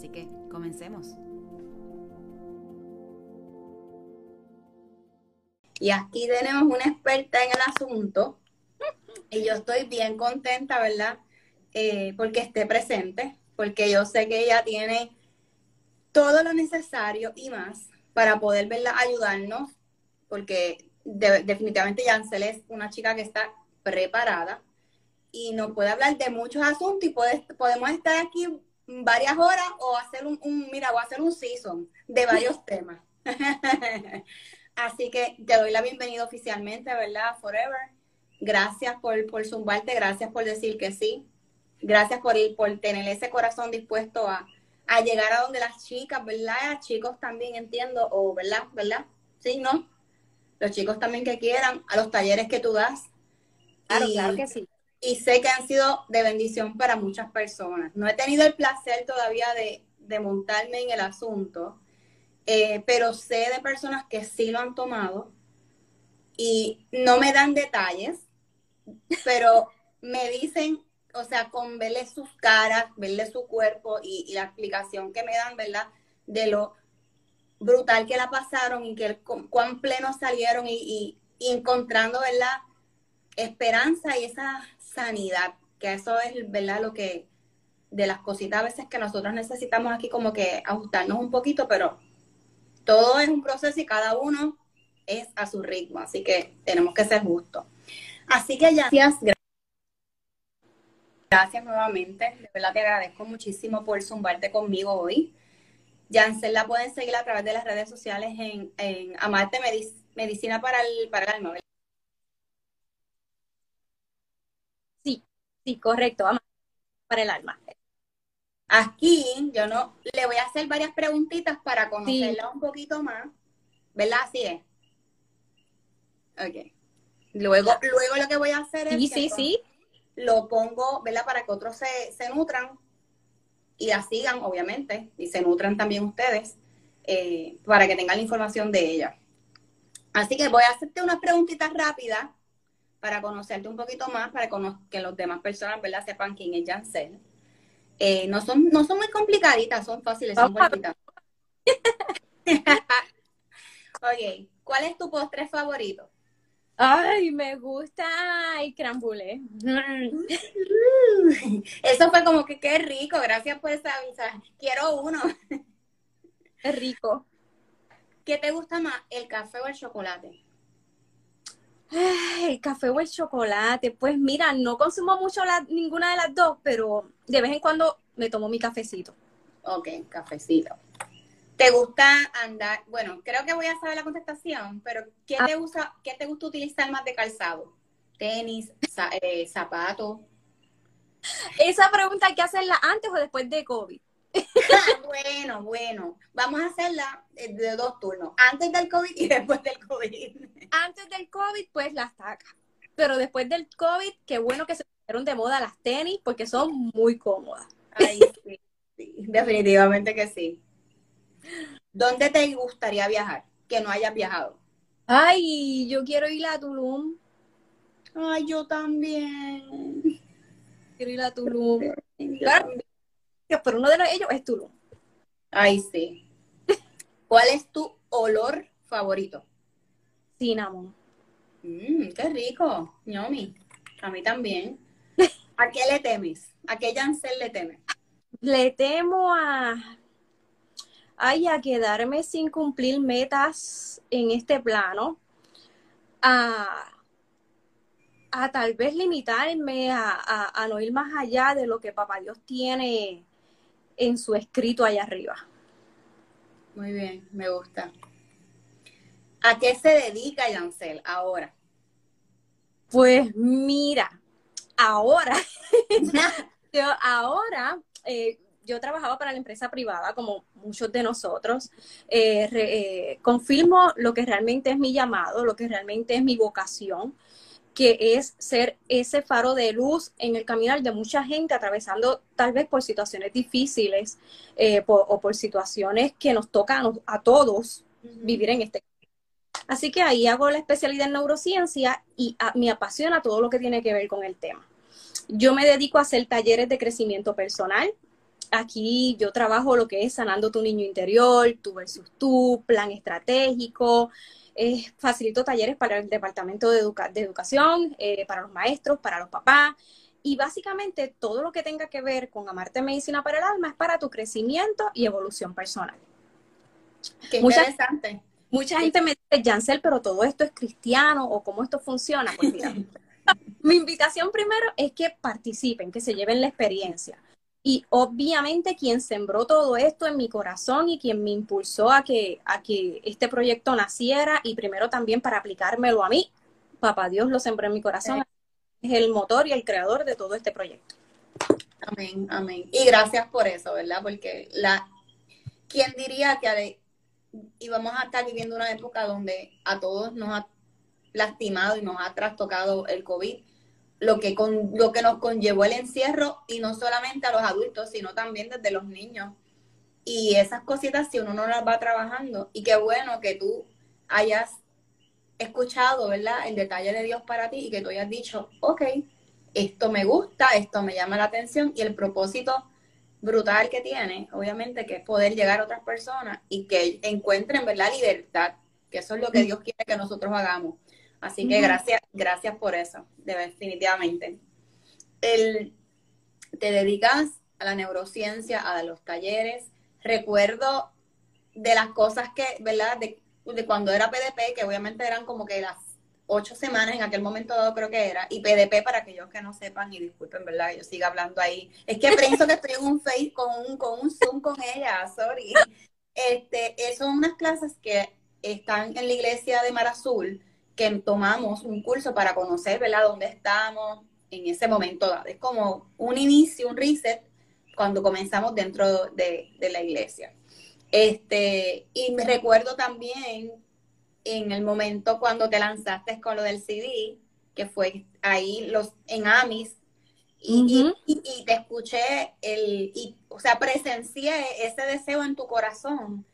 Así que comencemos. Y aquí tenemos una experta en el asunto y yo estoy bien contenta, ¿verdad? Eh, porque esté presente, porque yo sé que ella tiene todo lo necesario y más para poder ¿verdad? ayudarnos, porque definitivamente Yancel es una chica que está preparada y nos puede hablar de muchos asuntos y podemos estar aquí varias horas o hacer un, mira, o hacer un season de varios temas. Así que te doy la bienvenida oficialmente, ¿verdad? Forever. Gracias por, por zumbarte, gracias por decir que sí. Gracias por, ir, por tener ese corazón dispuesto a, a llegar a donde las chicas, ¿verdad? A chicos también entiendo, o ¿verdad? ¿Verdad? Sí, ¿no? Los chicos también que quieran, a los talleres que tú das. Claro, claro que sí y sé que han sido de bendición para muchas personas. No he tenido el placer todavía de, montarme en el asunto, eh, pero sé de personas que sí lo han tomado y no me dan detalles, pero me dicen, o sea, con verle sus caras, verle su cuerpo y, la explicación que me dan, ¿verdad? De lo brutal que la pasaron y que cuán plenos salieron y, y encontrando, ¿verdad? Esperanza y esa sanidad, que eso es, ¿verdad? Lo que, de las cositas a veces que nosotros necesitamos aquí como que ajustarnos un poquito, pero todo es un proceso y cada uno es a su ritmo, así que tenemos que ser justos. Así que ya, gracias, gracias nuevamente, de verdad te agradezco muchísimo por zumbarte conmigo hoy. Jansel la pueden seguir a través de las redes sociales en, en Amarte Medicina para el, para el Alma, Sí, correcto, vamos para el alma. Aquí yo no le voy a hacer varias preguntitas para conocerla un poquito más. ¿Verdad? Así es. Ok. Luego, luego lo que voy a hacer es sí, sí, sí. lo pongo, ¿verdad? Para que otros se, se, nutran y la sigan, obviamente, y se nutran también ustedes, eh, para que tengan la información de ella. Así que voy a hacerte unas preguntitas rápidas para conocerte un poquito más, para que los demás personas, ¿verdad? Sepan quién es Jancel. Eh, no, son, no son muy complicaditas, son fáciles, son cortitas. ok, ¿cuál es tu postre favorito? Ay, me gusta el crambulé. Eso fue como que qué rico, gracias por esa avisar. Quiero uno. Es rico. ¿Qué te gusta más, el café o el chocolate? El café o el chocolate. Pues mira, no consumo mucho ninguna de las dos, pero de vez en cuando me tomo mi cafecito. Ok, cafecito. ¿Te gusta andar? Bueno, creo que voy a saber la contestación, pero ¿qué ah. te gusta, qué te gusta utilizar más de calzado? ¿Tenis, eh, zapatos? Esa pregunta hay que hacerla antes o después de COVID. bueno, bueno, vamos a hacerla de dos turnos, antes del COVID y después del COVID. Antes del COVID, pues las tacas. Pero después del COVID, qué bueno que se pusieron de moda las tenis porque son muy cómodas. Ay, sí, definitivamente que sí. ¿Dónde te gustaría viajar? Que no hayas viajado. Ay, yo quiero ir a Tulum. Ay, yo también. Quiero ir a Tulum pero uno de ellos es Tulum. Ay, sí. ¿Cuál es tu olor favorito? Cinnamon. Mmm, qué rico, ñomi. A mí también. ¿A qué le temes? ¿A qué Jancel le temes? Le temo a... Ay, a quedarme sin cumplir metas en este plano. A, a tal vez limitarme a, a, no ir más allá de lo que Papá Dios tiene en su escrito allá arriba. Muy bien, me gusta. ¿A qué se dedica Yancel ahora? Pues mira, ahora, yo ahora, eh, yo trabajaba para la empresa privada, como muchos de nosotros. Eh, eh, confirmo lo que realmente es mi llamado, lo que realmente es mi vocación, que es ser ese faro de luz en el caminar de mucha gente atravesando tal vez por situaciones difíciles eh, o por situaciones que nos tocan a, todos vivir en este Así que ahí hago la especialidad en neurociencia y me apasiona todo lo que tiene que ver con el tema. Yo me dedico a hacer talleres de crecimiento personal. Aquí yo trabajo lo que es sanando tu niño interior, tú versus tú, plan estratégico. Facilito talleres para el departamento de, educación, eh, para los maestros, para los papás. Y básicamente todo lo que tenga que ver con amarte medicina para el alma es para tu crecimiento y evolución personal. Qué interesante. Mucha gente me dice, Jancel, pero todo esto es cristiano o cómo esto funciona. Pues mira, mi invitación primero es que participen, que se lleven la experiencia. Y obviamente quien sembró todo esto en mi corazón y quien me impulsó a que, a que este proyecto naciera y primero también para aplicármelo a mí, papá Dios lo sembró en mi corazón, es el motor y el creador de todo este proyecto. Amén, amén. Y gracias por eso, ¿verdad? Porque la, ¿quién diría que y vamos a estar viviendo una época donde a todos nos ha lastimado y nos ha trastocado el COVID, lo que, con, lo que nos conllevó el encierro y no solamente a los adultos, sino también desde los niños. Y esas cositas, si uno no las va trabajando, y qué bueno que tú hayas escuchado, ¿verdad? El detalle de Dios para ti y que tú hayas dicho, ok, esto me gusta, esto me llama la atención y el propósito brutal que tiene, obviamente, que es poder llegar a otras personas y que encuentren, ¿verdad? Libertad, que eso es lo que Dios quiere que nosotros hagamos. Así que gracias, gracias por eso, definitivamente. El, te dedicas a la neurociencia, a los talleres. Recuerdo de las cosas que, ¿verdad? De, de cuando era PDP, que obviamente eran como que las ocho semanas en aquel momento dado creo que era, y PDP para aquellos que no sepan y disculpen, ¿verdad? Yo siga hablando ahí. Es que pienso que estoy en un Face con un, con un Zoom con ella, sorry. Este, son unas clases que están en la iglesia de Mar Azul, que tomamos un curso para conocer, ¿verdad?, dónde estamos en ese momento dado. Es como un inicio, un reset, cuando comenzamos dentro de, de la iglesia. Este, y me recuerdo también en el momento cuando te lanzaste con lo del CD, que fue ahí los en Amis, y, te escuché, el, y, o sea, presencié ese deseo en tu corazón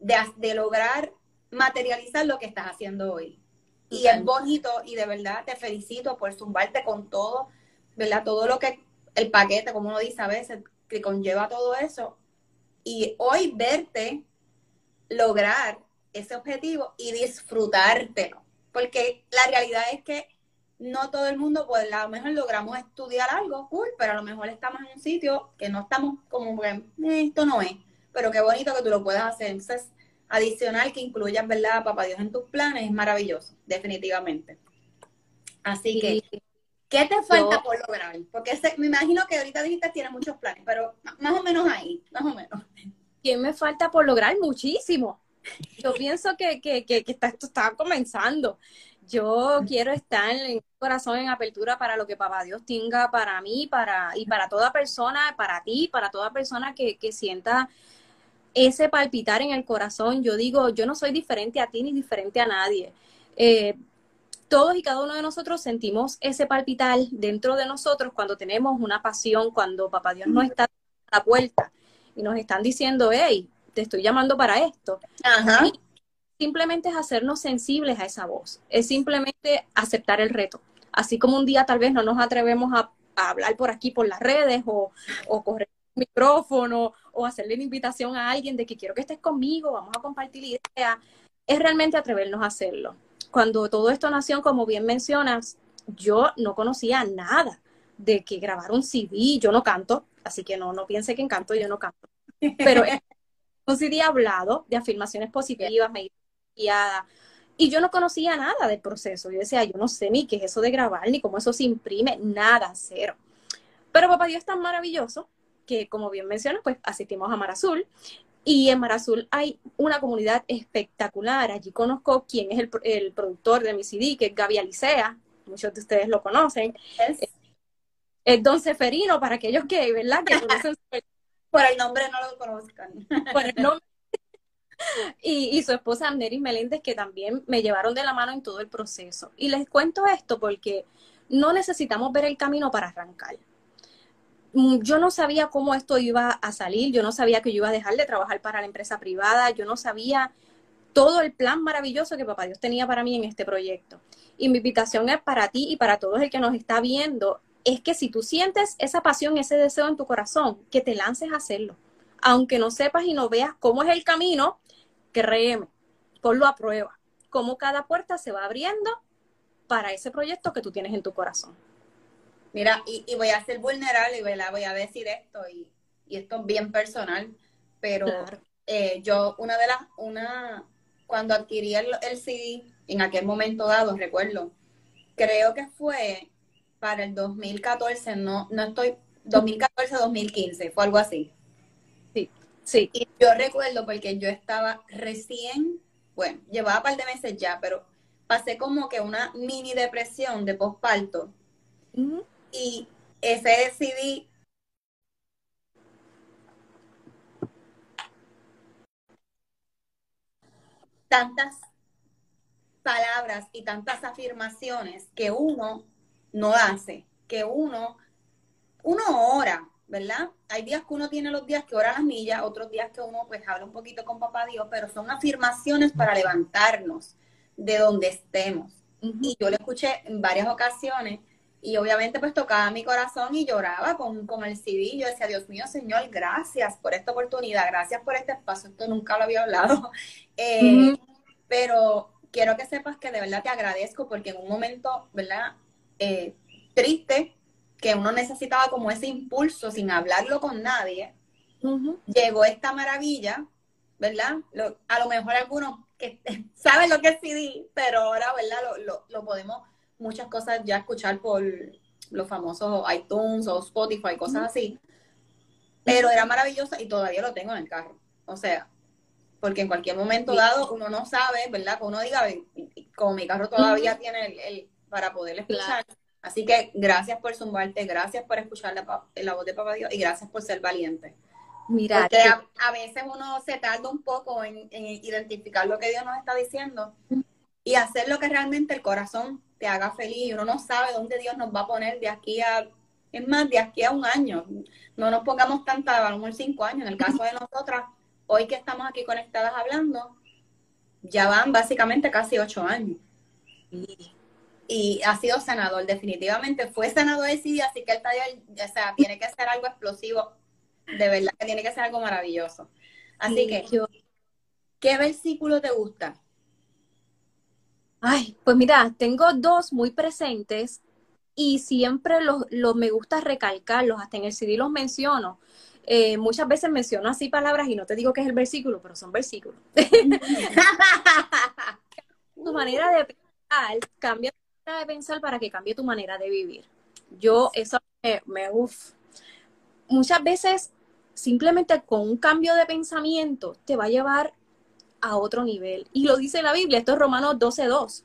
de, de lograr materializar lo que estás haciendo hoy. Y es bonito y de verdad te felicito por zumbarte con todo, ¿verdad? Todo lo que el paquete, como uno dice a veces, que conlleva todo eso. Y hoy verte lograr ese objetivo y disfrutártelo. Porque la realidad es que no todo el mundo, pues a lo mejor logramos estudiar algo, cool, pero a lo mejor estamos en un sitio que no estamos como que eh, esto no es. Pero qué bonito que tú lo puedas hacer. Entonces, adicional que incluyas, ¿verdad, papá Dios en tus planes? Es maravilloso, definitivamente. Así que, ¿qué te falta por lograr? Porque me imagino que ahorita dijiste tienes muchos planes, pero más o menos ahí, más o menos. ¿Qué me falta por lograr? Muchísimo. Yo piensto que, que, que, que esto está comenzando. Yo quiero estar en el corazón en apertura para lo que Papá Dios tenga para mí para, y para toda persona, para ti, para toda persona que, que sienta ese palpitar en el corazón. Yo digo, yo no soy diferente a ti ni diferente a nadie. Eh, todos y cada uno de nosotros sentimos ese palpitar dentro de nosotros cuando tenemos una pasión, cuando Papá Dios nos está a la puerta y nos están diciendo, hey, te estoy llamando para esto. simplemente es hacernos sensibles a esa voz, es simplemente aceptar el reto. Así como un día tal vez no nos atrevemos a, hablar por aquí por las redes o, o correr micrófono o hacerle una invitación a alguien de que quiero que estés conmigo, vamos a compartir ideas, es realmente atrevernos a hacerlo. Cuando todo esto nació, como bien mencionas, yo no conocía nada de que grabar un CD, yo no canto, así que no, no piense que en canto yo no canto. Pero un CD hablado de afirmaciones positivas, guiada. Y yo no conocía nada del proceso. Yo decía, yo no sé ni qué es eso de grabar, ni cómo eso se imprime, nada, cero. Pero Papá Dios es tan maravilloso que, como bien mencionas, pues asistimos a Mar Azul. Y en Mar Azul hay una comunidad espectacular. Allí conozco quién es el, productor de mi CD, que es Gaby Alicea. Muchos de ustedes lo conocen. Es, Don Seferino, para aquellos que, ¿verdad? Que conocen Por el nombre no lo conozcan. Por el nombre. Y, y su esposa Neris Meléndez, que también me llevaron de la mano en todo el proceso. Y les cuento esto porque no necesitamos ver el camino para arrancar. Mm, yo no sabía cómo esto iba a salir, yo no sabía que yo iba a dejar de trabajar para la empresa privada, yo no sabía todo el plan maravilloso que Papá Dios tenía para mí en este proyecto. Y mi invitación es para ti y para todos el que nos está viendo, es que si tú sientes esa pasión, ese deseo en tu corazón, que te lances a hacerlo. Aunque no sepas y no veas cómo es el camino, créeme, ponlo a prueba, cómo cada puerta se va abriendo para ese proyecto que tú tienes en tu corazón. Mira, y, voy a ser vulnerable y voy a decir esto, y, esto es bien personal, pero eh, yo, una de las, una, cuando adquirí el, CD, en aquel momento dado, recuerdo, creo que fue para el 2014, no, no estoy, 2014-2015, fue algo así. Sí, sí. Y yo recuerdo porque yo estaba recién, bueno, llevaba un par de meses ya, pero pasé como que una mini depresión de posparto. Y ese decidí tantas palabras y tantas afirmaciones que uno no hace, que uno, uno ora, ¿verdad? Hay días que uno tiene los días que ora las millas, otros días que uno pues habla un poquito con papá Dios, pero son afirmaciones para levantarnos de donde estemos. Y yo lo escuché en varias ocasiones y obviamente pues tocaba mi corazón y lloraba con, con el CD. Yo decía, Dios mío, Señor, gracias por esta oportunidad, gracias por este espacio. Esto nunca lo había hablado. Eh, pero quiero que sepas que de verdad te agradezco porque en un momento, ¿verdad? Eh, triste, que uno necesitaba como ese impulso sin hablarlo con nadie, llegó esta maravilla, ¿verdad? a lo mejor algunos que saben lo que es CD, pero ahora, ¿verdad? Lo, lo, podemos muchas cosas ya escuchar por los famosos iTunes o Spotify, cosas así. Pero era maravilloso y todavía lo tengo en el carro. O sea, porque en cualquier momento dado uno no sabe, ¿verdad? Que uno diga, como mi carro todavía tiene el, para poder escuchar. Así que gracias por zumbarte, gracias por escuchar la, voz de Papá Dios y gracias por ser valiente. Mira, Porque a, veces uno se tarda un poco en, identificar lo que Dios nos está diciendo y hacer lo que realmente el corazón te haga feliz. Y uno no sabe dónde Dios nos va a poner de aquí a, es más, de aquí a un año. No nos pongamos tanta, a lo mejor cinco años. En el caso de nosotras, hoy que estamos aquí conectadas hablando, ya van básicamente casi ocho años. Y ha sido senador, definitivamente fue senador de CIDI, así que el taller, o sea, tiene que ser algo explosivo, de verdad que tiene que ser algo maravilloso. Así que, ¿qué versículo te gusta? Ay, pues mira, tengo dos muy presentes y siempre los, los me gusta recalcarlos, hasta en el CD los menciono, eh, muchas veces menciono así palabras y no te digo que es el versículo, pero son versículos. tu manera de pensar, cambia tu manera de pensar para que cambie tu manera de vivir. Yo, eso me, me Muchas veces, simplemente con un cambio de pensamiento, te va a llevar a otro nivel. Y lo dice la Biblia, esto es Romanos 12.2.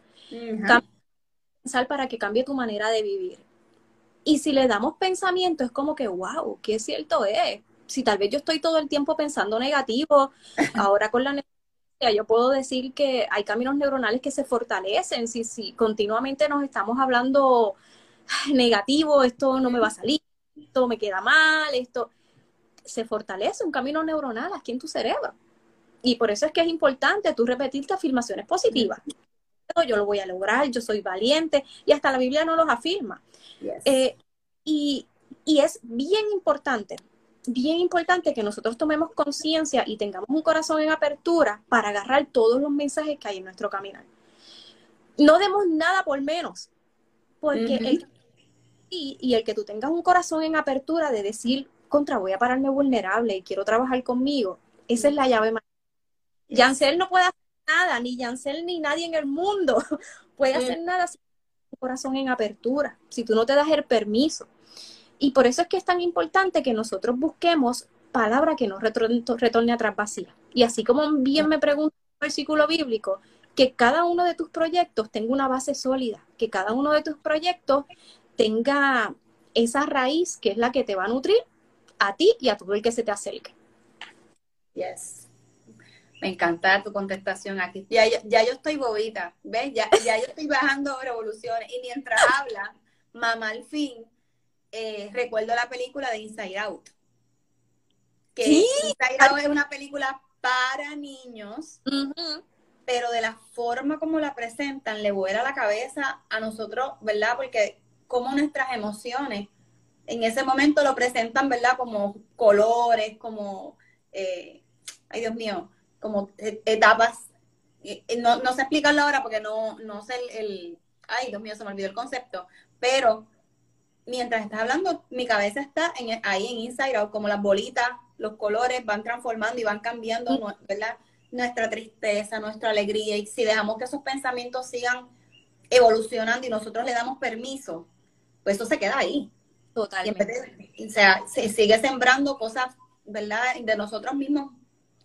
Pensar para que cambie tu manera de vivir. Y si le damos pensamiento, es como que, wow, qué cierto es si tal vez yo estoy todo el tiempo pensando negativo, ahora con la neurología yo puedo decir que hay caminos neuronales que se fortalecen. Si, si continuamente nos estamos hablando negativo, esto no me va a salir, esto me queda mal, esto se fortalece un camino neuronal aquí en tu cerebro. Y por eso es que es importante tú repetirte afirmaciones positivas. Yo lo voy a lograr, yo soy valiente, y hasta la Biblia no los afirma. Eh, y, y es bien importante bien importante que nosotros tomemos conciencia y tengamos un corazón en apertura para agarrar todos los mensajes que hay en nuestro caminar. No demos nada por menos, porque el, y, y, el que tú tengas un corazón en apertura de decir, contra, voy a pararme vulnerable y quiero trabajar conmigo, esa es la llave. Yancel no puede hacer nada, ni Yancel ni nadie en el mundo puede hacer nada sin un corazón en apertura, si tú no te das el permiso. Y por eso es que es tan importante que nosotros busquemos palabra que no retorne, atrás vacía. Y así como bien me pregunta el versículo bíblico, que cada uno de tus proyectos tenga una base sólida, que cada uno de tus proyectos tenga esa raíz que es la que te va a nutrir a ti y a todo el que se te acerque. Yes. Me encanta tu contestación aquí. Ya, ya, yo estoy bobita, ¿ves? Ya, ya yo estoy bajando revoluciones. Y mientras habla, mamá al fin, eh, recuerdo la película de Inside Out. Que Inside Out es una película para niños, pero de la forma como la presentan, le vuela la cabeza a nosotros, ¿verdad? Porque como nuestras emociones en ese momento lo presentan, ¿verdad? Como colores, como, eh, ay Dios mío, como etapas. No, no sé explicarlo ahora porque no, no sé el, ay Dios mío, se me olvidó el concepto, pero mientras estás hablando, mi cabeza está en, ahí en Inside Out, como las bolitas, los colores van transformando y van cambiando, ¿verdad? Nuestra tristeza, nuestra alegría, y si dejamos que esos pensamientos sigan evolucionando y nosotros le damos permiso, pues eso se queda ahí. Totalmente. o sea, se sigue sembrando cosas, ¿verdad? De nosotros mismos,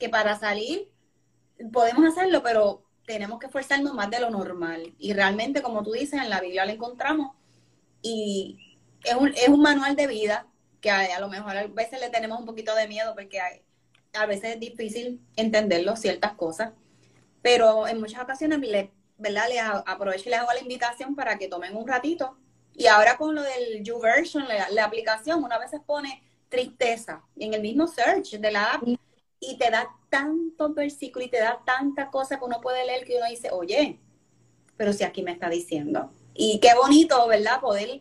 que para salir podemos hacerlo, pero tenemos que esforzarnos más de lo normal. Y realmente, como tú dices, en la Biblia lo encontramos y es un, es un manual de vida que a, lo mejor a veces le tenemos un poquito de miedo porque a veces es difícil entenderlo, ciertas cosas, pero en muchas ocasiones, le, ¿verdad? Les aprovecho y les hago la invitación para que tomen un ratito y ahora con lo del YouVersion, la, la aplicación, una vez pone tristeza en el mismo search de la app y te da tantos versículos y te da tanta cosa que uno puede leer que uno dice, oye, pero si aquí me está diciendo. Y qué bonito, ¿verdad? Poder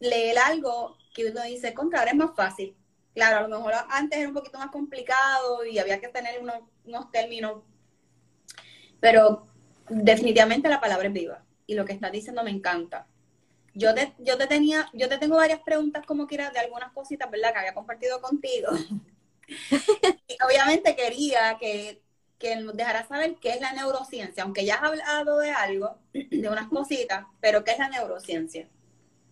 leer algo que uno dice, contra, ahora es más fácil. Claro, a lo mejor antes era un poquito más complicado y había que tener unos, unos términos, pero definitivamente la palabra es viva y lo que estás diciendo me encanta yo te, yo te tenía, yo te tengo varias preguntas como quieras de algunas cositas, ¿verdad? Que había compartido contigo. Y obviamente quería que, que nos dejaras saber qué es la neurociencia, aunque ya has hablado de algo, de unas cositas, pero ¿qué es la neurociencia?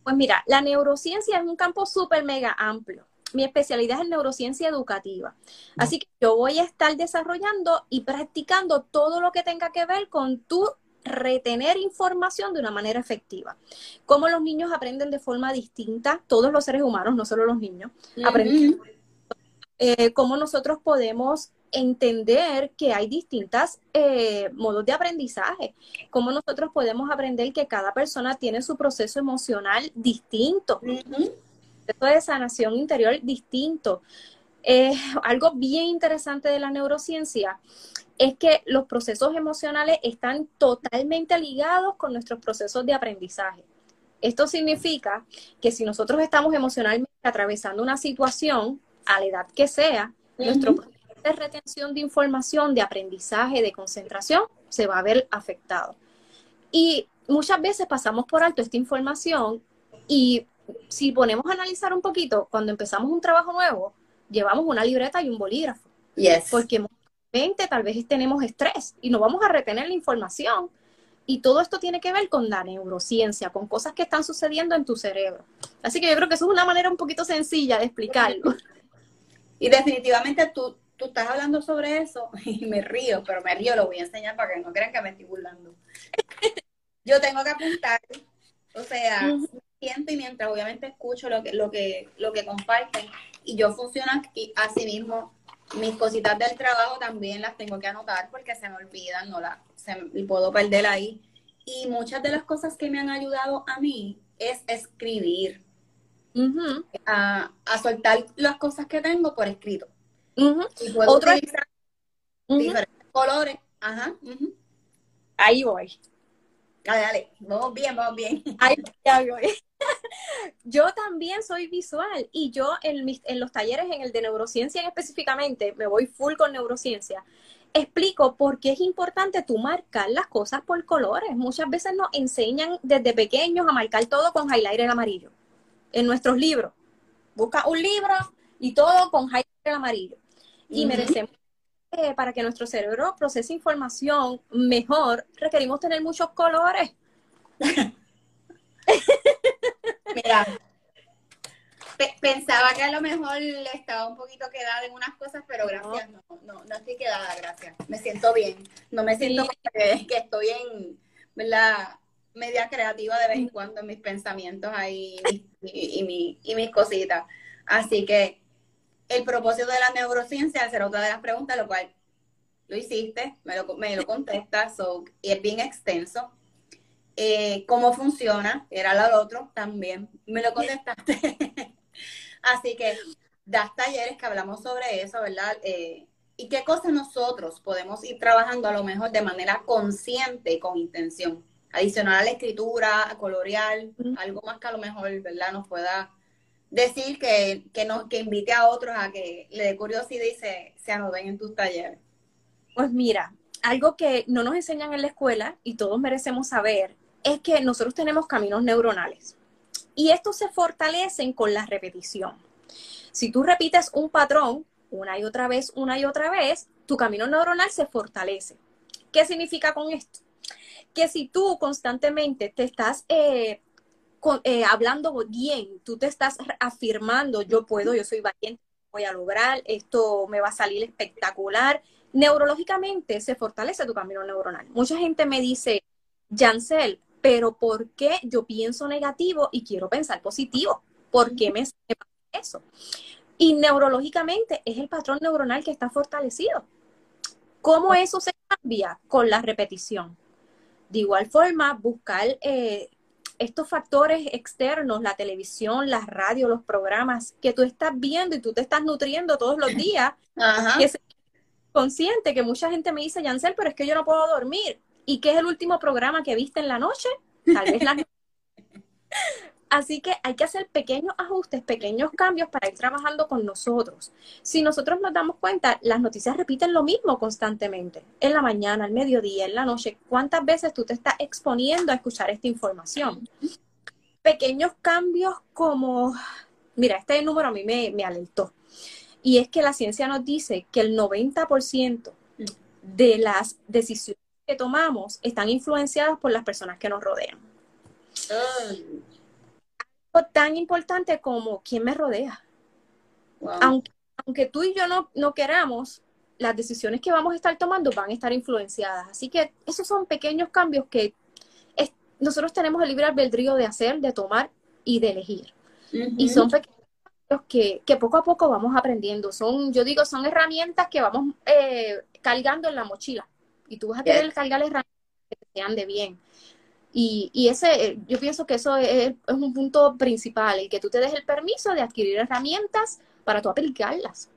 Pues mira, la neurociencia es un campo súper mega amplio. Mi especialidad es en neurociencia educativa. Así que yo voy a estar desarrollando y practicando todo lo que tenga que ver con tu retener información de una manera efectiva. Cómo los niños aprenden de forma distinta, todos los seres humanos, no solo los niños, aprenden. Eh, cómo nosotros podemos entender que hay distintos eh, modos de aprendizaje, cómo nosotros podemos aprender que cada persona tiene su proceso emocional distinto, proceso de sanación interior distinto. Eh, algo bien interesante de la neurociencia es que los procesos emocionales están totalmente ligados con nuestros procesos de aprendizaje. Esto significa que si nosotros estamos emocionalmente atravesando una situación, a la edad que sea, nuestro proceso de retención de información, de aprendizaje, de concentración, se va a ver afectado. Y muchas veces pasamos por alto esta información y si ponemos a analizar un poquito, cuando empezamos un trabajo nuevo, llevamos una libreta y un bolígrafo. Yes. Porque tal vez tenemos estrés y no vamos a retener la información. Y todo esto tiene que ver con la neurociencia, con cosas que están sucediendo en tu cerebro. Así que yo creo que eso es una manera un poquito sencilla de explicarlo. Y definitivamente tú, tú estás hablando sobre eso y me río, pero me río, lo voy a enseñar para que no crean que me estoy burlando. Yo tengo que apuntar, o sea, siento y mientras obviamente escucho lo que, lo que, lo que comparten y yo funciono aquí, así mismo mis cositas del trabajo también las tengo que anotar porque se me olvidan, no la, se, puedo perder ahí. Y muchas de las cosas que me han ayudado a mí es escribir, a, soltar las cosas que tengo por escrito. Y puedo Otro utilizar diferentes colores. Ajá. Ahí voy. Dale, dale, vamos bien, vamos bien. Ahí voy. yo también soy visual y yo en, en los talleres, en el de neurociencia específicamente, me voy full con neurociencia. Explico por qué es importante tú marcar las cosas por colores. Muchas veces nos enseñan desde pequeños a marcar todo con highlighter amarillo. En nuestros libros. Busca un libro y todo con highlighter amarillo. Y merecemos para que nuestro cerebro procese información mejor, requerimos tener muchos colores. Mira, pensaba que a lo mejor estaba un poquito quedada en unas cosas, pero gracias, no, no, no estoy quedada, gracias. Me siento bien. No me siento que, estoy en, ¿verdad? Media creativa de vez en cuando en mis pensamientos ahí y, y, mis cositas. Así que el propósito de la neurociencia, hacer otra de las preguntas, lo cual lo hiciste, me lo, me lo contestas, y es bien extenso. Eh, ¿Cómo funciona? Era lo otro también, me lo contestaste. Así que das talleres que hablamos sobre eso, ¿verdad? Eh, y qué cosas nosotros podemos ir trabajando a lo mejor de manera consciente y con intención. Adicional a la escritura, a colorear, algo más que a lo mejor, ¿verdad? Nos pueda decir que, que, no, que invite a otros a que le dé curiosidad y se, se anoten en tus talleres. Pues mira, algo que no nos enseñan en la escuela y todos merecemos saber es que nosotros tenemos caminos neuronales y estos se fortalecen con la repetición. Si tú repites un patrón una y otra vez, una y otra vez, tu camino neuronal se fortalece. ¿Qué significa con esto? Que si tú constantemente te estás eh, eh, hablando bien, tú te estás afirmando, yo puedo, yo soy valiente, voy a lograr, esto me va a salir espectacular, neurológicamente se fortalece tu camino neuronal. Mucha gente me dice, Jancel, pero ¿por qué yo pienso negativo y quiero pensar positivo? ¿Por qué me pasa eso? Y neurológicamente es el patrón neuronal que está fortalecido. ¿Cómo eso se cambia? Con la repetición. De igual forma, buscar eh, estos factores externos, la televisión, la radio, los programas que tú estás viendo y tú te estás nutriendo todos los días, que es consciente que mucha gente me dice, Yancel, pero es que yo no puedo dormir. ¿Y qué es el último programa que viste en la noche? Tal vez la Así que hay que hacer pequeños ajustes, pequeños cambios para ir trabajando con nosotros. Si nosotros nos damos cuenta, las noticias repiten lo mismo constantemente, en la mañana, al mediodía, en la noche. ¿Cuántas veces tú te estás exponiendo a escuchar esta información? Pequeños cambios como, mira, este número a mí me, me alertó. Y es que la ciencia nos dice que el 90% de las decisiones que tomamos están influenciadas por las personas que nos rodean tan importante como quién me rodea. Aunque, aunque tú y yo no, no queramos, las decisiones que vamos a estar tomando van a estar influenciadas. Así que esos son pequeños cambios que nosotros tenemos el libre albedrío de hacer, de tomar y de elegir. Y son pequeños cambios que, que, poco a poco vamos aprendiendo. Son, yo digo, son herramientas que vamos eh, cargando en la mochila. Y tú vas a querer cargar herramientas que te sean de bien. Y, y, ese, eh, yo pienso que eso es, un punto principal, y que tú te des el permiso de adquirir herramientas para tú aplicarlas.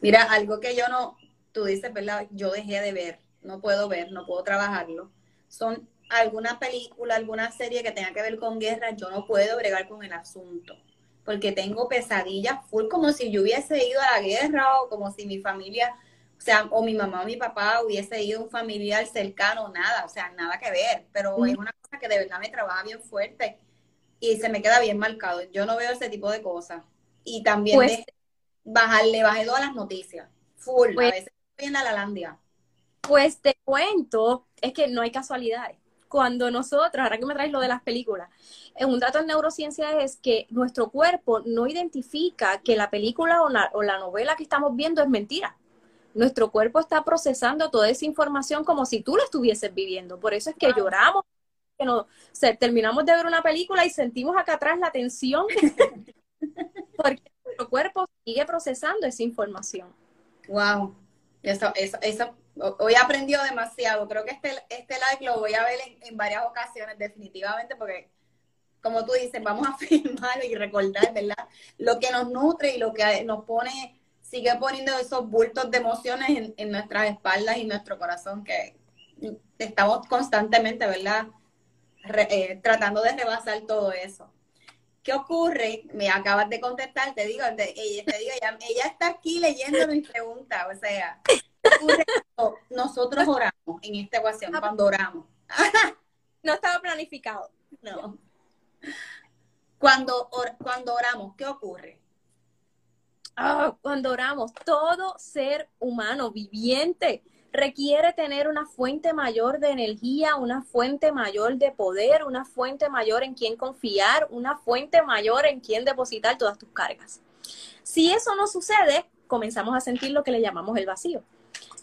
Mira, algo que yo no, tú dices, ¿verdad? Yo dejé de ver, no puedo ver, no puedo trabajarlo. Son alguna película, alguna serie que tenga que ver con guerra, yo no puedo bregar con el asunto, porque tengo pesadillas full como si yo hubiese ido a la guerra o como si mi familia o sea, o mi mamá o mi papá hubiese ido un familiar cercano, nada, o sea, nada que ver, pero es una cosa que de verdad me trabaja bien fuerte y se me queda bien marcado. Yo no veo ese tipo de cosas. Y también pues, bajarle, bajé todas las noticias, full, a pues veces estoy en la Lalandia. Pues te cuento, es que no hay casualidades. Cuando nosotros, ahora que me traes lo de las películas, un dato en neurociencia es que nuestro cuerpo no identifica que la película o la, o la novela que estamos viendo es mentira nuestro cuerpo está procesando toda esa información como si tú la estuvieses viviendo. Por eso es que lloramos, que no, terminamos de ver una película y sentimos acá atrás la tensión, porque nuestro cuerpo sigue procesando esa información. Wow, eso, eso, eso, hoy aprendido demasiado. Creo que este, este live lo voy a ver en, varias ocasiones, definitivamente, porque como tú dices, vamos a filmar y recordar, ¿verdad? Lo que nos nutre y lo que nos pone sigue poniendo esos bultos de emociones en, nuestras espaldas y nuestro corazón que estamos constantemente, ¿verdad? Eh, tratando de rebasar todo eso. ¿Qué ocurre? Me acabas de contestar, te digo, te, digo ella, está aquí leyendo mi pregunta, o sea, ¿qué ocurre cuando nosotros oramos en esta ecuación, cuando oramos? no estaba planificado. No. Cuando, cuando oramos, ¿qué ocurre? Ah, cuando oramos, todo ser humano viviente requiere tener una fuente mayor de energía, una fuente mayor de poder, una fuente mayor en quien confiar, una fuente mayor en quien depositar todas tus cargas. Si eso no sucede, comenzamos a sentir lo que le llamamos el vacío.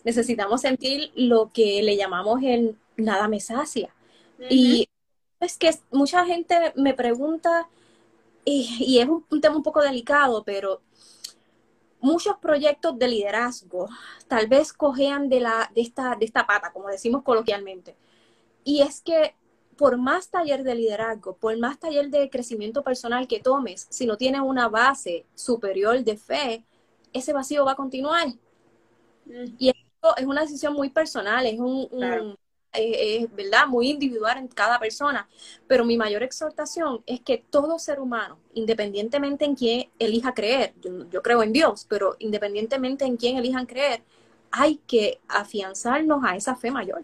Necesitamos sentir lo que le llamamos el nada me sacia. Y es que mucha gente me pregunta, y, es un tema un poco delicado, pero muchos proyectos de liderazgo tal vez cojean de, la, de, esta, de esta pata, como decimos coloquialmente. Y es que por más taller de liderazgo, por más taller de crecimiento personal que tomes, si no tienes una base superior de fe, ese vacío va a continuar. Mm. Y esto es una decisión muy personal, es un, es, ¿verdad? Muy individual en cada persona. Pero mi mayor exhortación es que todo ser humano, independientemente en quién elija creer, yo, creo en Dios, pero independientemente en quién elijan creer, hay que afianzarnos a esa fe mayor.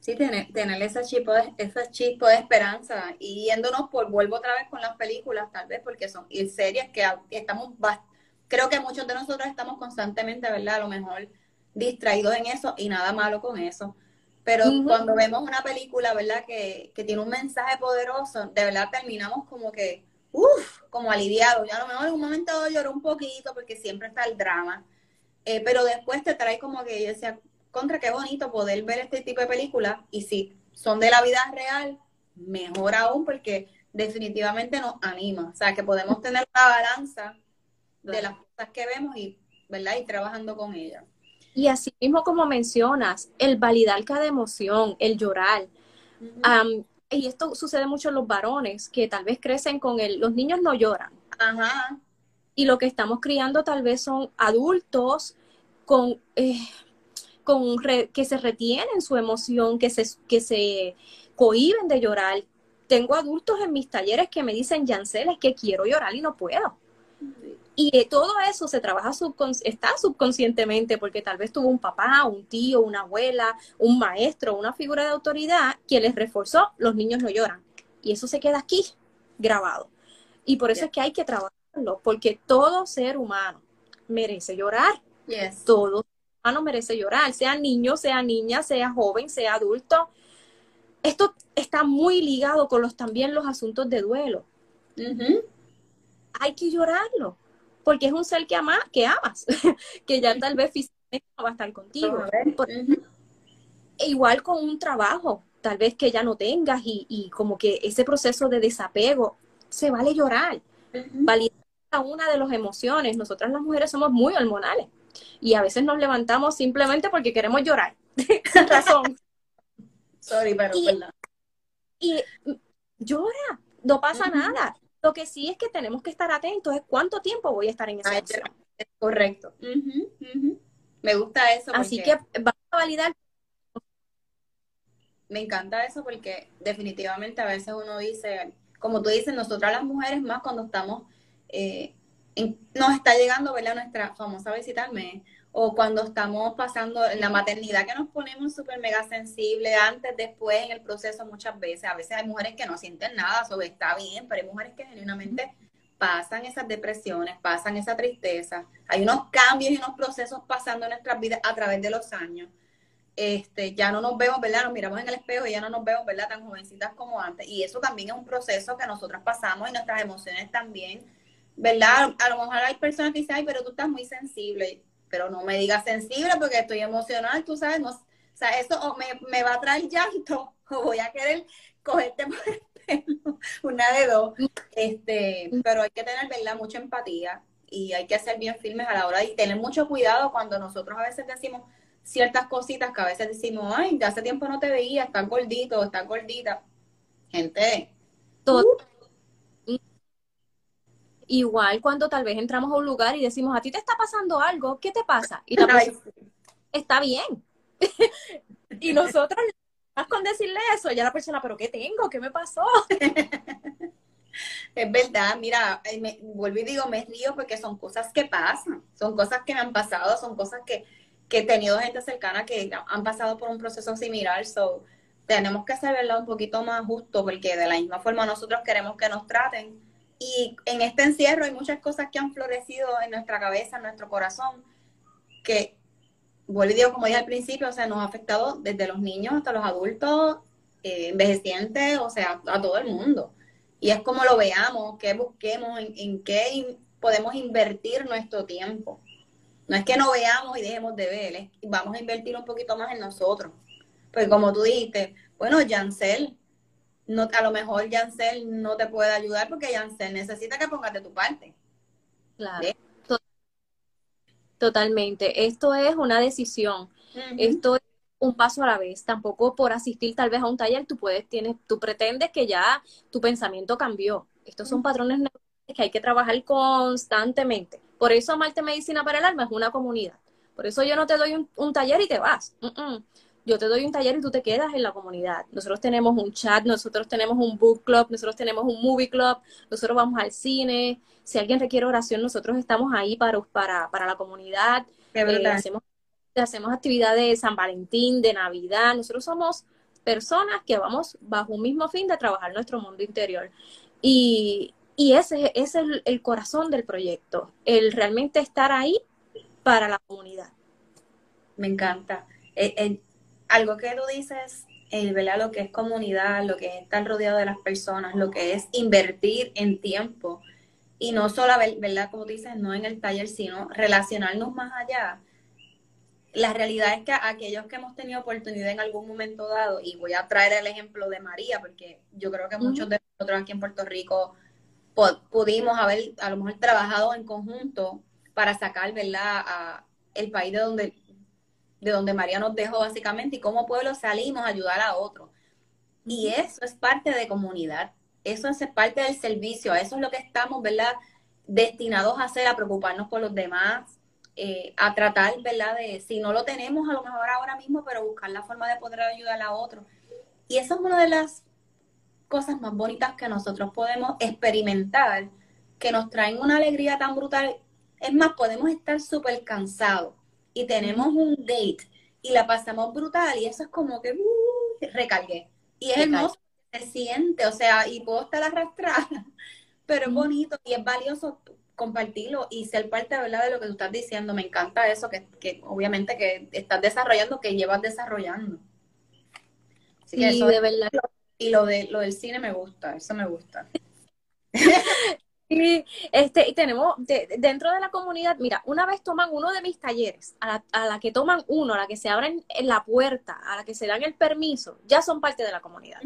Sí, tener, tener ese chispo de, de esperanza y yéndonos por, vuelvo otra vez con las películas, tal vez, porque son y series que estamos, creo que muchos de nosotros estamos constantemente, ¿verdad? A lo mejor distraídos en eso y nada malo con eso. Pero cuando vemos una película, ¿verdad? Que, que, tiene un mensaje poderoso, de verdad terminamos como que, uff, como aliviados. Ya a lo mejor en un momento lloró un poquito porque siempre está el drama. Eh, pero después te trae como que yo decía, contra qué bonito poder ver este tipo de películas. Y si son de la vida real, mejor aún porque definitivamente nos anima. O sea, que podemos tener la balanza de las cosas que vemos y, ¿verdad? Y trabajando con ellas. Y así mismo como mencionas, el validar cada emoción, el llorar. y esto sucede mucho en los varones, que tal vez crecen con el, los niños no lloran. Ajá. Y lo que estamos criando tal vez son adultos con, eh, con que se retienen su emoción, que se, que se cohiben de llorar. Tengo adultos en mis talleres que me dicen, Yancel, es que quiero llorar y no puedo. Y todo eso se trabaja está subconscientemente porque tal vez tuvo un papá, un tío, una abuela, un maestro, una figura de autoridad que les reforzó, los niños no lloran. Y eso se queda aquí grabado. Y por eso es que hay que trabajarlo, porque todo ser humano merece llorar. Todo ser humano merece llorar, sea niño, sea niña, sea joven, sea adulto. Esto está muy ligado con los también los asuntos de duelo. Hay que llorarlo porque es un ser que, ama, que amas, que ya tal vez físicamente no va a estar contigo. E igual con un trabajo, tal vez que ya no tengas y, como que ese proceso de desapego, se vale llorar, validar una de las emociones. Nosotras las mujeres somos muy hormonales y a veces nos levantamos simplemente porque queremos llorar, sin razón. Sorry, pero y, y llora, no pasa nada. Lo que sí es que tenemos que estar atentos es cuánto tiempo voy a estar en esa opción. Correcto. Me gusta eso. Así que vamos a validar. Me encanta eso porque definitivamente a veces uno dice, como tú dices, nosotras las mujeres más cuando estamos, eh, nos está llegando, ¿verdad? Nuestra famosa visita o cuando estamos pasando en la maternidad que nos ponemos súper mega sensibles antes, después, en el proceso muchas veces. A veces hay mujeres que no sienten nada, sobre está bien, pero hay mujeres que genuinamente pasan esas depresiones, pasan esa tristeza. Hay unos cambios y unos procesos pasando en nuestras vidas a través de los años. Este, ya no nos vemos, ¿verdad? Nos miramos en el espejo y ya no nos vemos, ¿verdad? Tan jovencitas como antes. Y eso también es un proceso que nosotras pasamos y nuestras emociones también, ¿verdad? A lo mejor hay personas que dicen, ay, pero tú estás muy sensible pero no me digas sensible porque estoy emocional, tú sabes, no, o sea, eso me, va a traer llanto o voy a querer cogerte por el pelo, una de dos, este, pero hay que tener, ¿verdad?, mucha empatía y hay que ser bien firmes a la hora y tener mucho cuidado cuando nosotros a veces decimos ciertas cositas que a veces decimos, ay, de hace tiempo no te veía, estás gordito, estás gordita. Gente, todo, Igual cuando tal vez entramos a un lugar y decimos, a ti te está pasando algo, ¿qué te pasa? Y la persona, está bien. y nosotros, más con decirle eso, ya la persona, pero ¿qué tengo? ¿Qué me pasó? es verdad, mira, me, vuelvo y digo, me río porque son cosas que pasan, son cosas que me han pasado, son cosas que, que he tenido gente cercana que han pasado por un proceso similar, so tenemos que hacerlo un poquito más justo porque de la misma forma nosotros queremos que nos traten, y en este encierro hay muchas cosas que han florecido en nuestra cabeza, en nuestro corazón, que, vuelvo y digo, como dije al principio, o sea, nos ha afectado desde los niños hasta los adultos, eh, envejecientes, o sea, a todo el mundo. Y es como lo veamos, que busquemos, en, qué podemos invertir nuestro tiempo. No es que no veamos y dejemos de ver, es, vamos a invertir un poquito más en nosotros. Pues como tú dijiste, bueno, Jancel, no, a lo mejor Yancel no te puede ayudar porque Yancel necesita que pongas de tu parte. Claro. Totalmente. Esto es una decisión. Esto es un paso a la vez. Tampoco por asistir tal vez a un taller tú puedes, tienes, tú pretendes que ya tu pensamiento cambió. Estos son patrones que hay que trabajar constantemente. Por eso Amarte Medicina para el Alma es una comunidad. Por eso yo no te doy un, taller y te vas. Yo te doy un taller y tú te quedas en la comunidad. Nosotros tenemos un chat, nosotros tenemos un book club, nosotros tenemos un movie club, nosotros vamos al cine. Si alguien requiere oración, nosotros estamos ahí para, para, para la comunidad. Eh, hacemos, hacemos actividades de San Valentín, de Navidad. Nosotros somos personas que vamos bajo un mismo fin de trabajar nuestro mundo interior. Y, y ese, es el, corazón del proyecto, el realmente estar ahí para la comunidad. Me encanta. Eh, eh, algo que tú dices, el ¿verdad? lo que es comunidad, lo que es estar rodeado de las personas, lo que es invertir en tiempo. Y no solo, ¿verdad? Como dices, no en el taller, sino relacionarnos más allá. La realidad es que aquellos que hemos tenido oportunidad en algún momento dado, y voy a traer el ejemplo de María, porque yo creo que muchos de nosotros aquí en Puerto Rico pudimos haber a lo mejor trabajado en conjunto para sacar, ¿verdad?, a el país de donde, de donde María nos dejó básicamente y como pueblo salimos a ayudar a otros. Y eso es parte de comunidad, eso es parte del servicio, a eso es lo que estamos, ¿verdad?, destinados a hacer, a preocuparnos por los demás, eh, a tratar, ¿verdad?, de, si no lo tenemos, a lo mejor ahora mismo, pero buscar la forma de poder ayudar a otros. Y eso es una de las cosas más bonitas que nosotros podemos experimentar, que nos traen una alegría tan brutal. Es más, podemos estar súper cansados y tenemos un date y la pasamos brutal y eso es como que uh, recargué. Y es hermoso, se siente, o sea, y puedo estar arrastrada, pero es bonito y es valioso compartirlo y ser parte ¿verdad? de lo que tú estás diciendo. Me encanta eso, que, que obviamente que estás desarrollando, que llevas desarrollando. Así que eso de verdad y lo, de, lo del cine me gusta, eso me gusta. Y, este, y tenemos dentro de la comunidad, mira, una vez toman uno de mis talleres, a la, que toman uno, a la que se abren en la puerta, a la que se dan el permiso, ya son parte de la comunidad.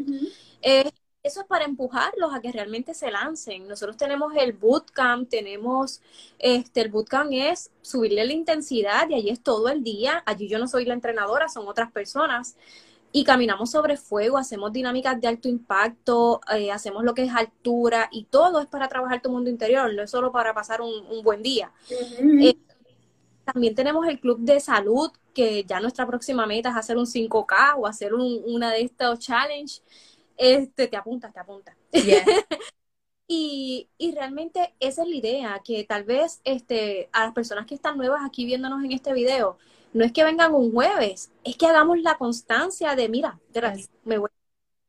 Eh, eso es para empujarlos a que realmente se lancen. Nosotros tenemos el bootcamp, tenemos, este, el bootcamp es subirle la intensidad y allí es todo el día. Allí yo no soy la entrenadora, son otras personas y caminamos sobre fuego, hacemos dinámicas de alto impacto, eh, hacemos lo que es altura y todo es para trabajar tu mundo interior, no es solo para pasar un, buen día. Eh, también tenemos el club de salud, que ya nuestra próxima meta es hacer un 5K o hacer una de estos challenge. Este, te apuntas, te apuntas. y, y, realmente esa es la idea, que tal vez este, a las personas que están nuevas aquí viéndonos en este video, no es que vengan un jueves, es que hagamos la constancia de, mira, me voy,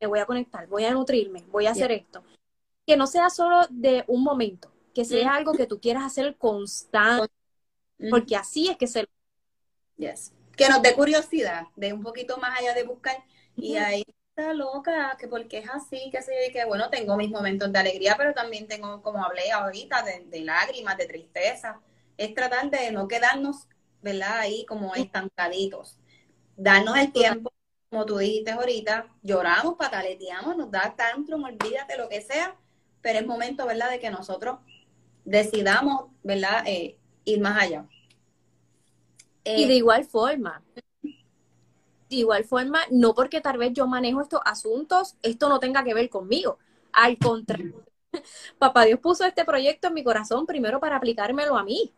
me voy a conectar, voy a nutrirme, voy a hacer esto. Que no sea solo de un momento, que sea algo que tú quieras hacer constante, porque así es que se... Yes. Que nos dé curiosidad, de un poquito más allá de buscar, y ahí está loca, que porque es así, que sé que bueno, tengo mis momentos de alegría, pero también tengo, como hablé ahorita, de, de lágrimas, de tristeza. Es tratar de no quedarnos ¿verdad? Ahí como estancaditos. Darnos el tiempo, como tú dijiste ahorita, lloramos, pataleteamos, nos da tantrum, olvídate lo que sea, pero es momento, ¿verdad?, de que nosotros decidamos, ¿verdad?, eh, ir más allá. y de eh, igual forma, de igual forma, no porque tal vez yo manejo estos asuntos, esto no tenga que ver conmigo. Al contrario, papá Dios puso este proyecto en mi corazón primero para aplicármelo a mí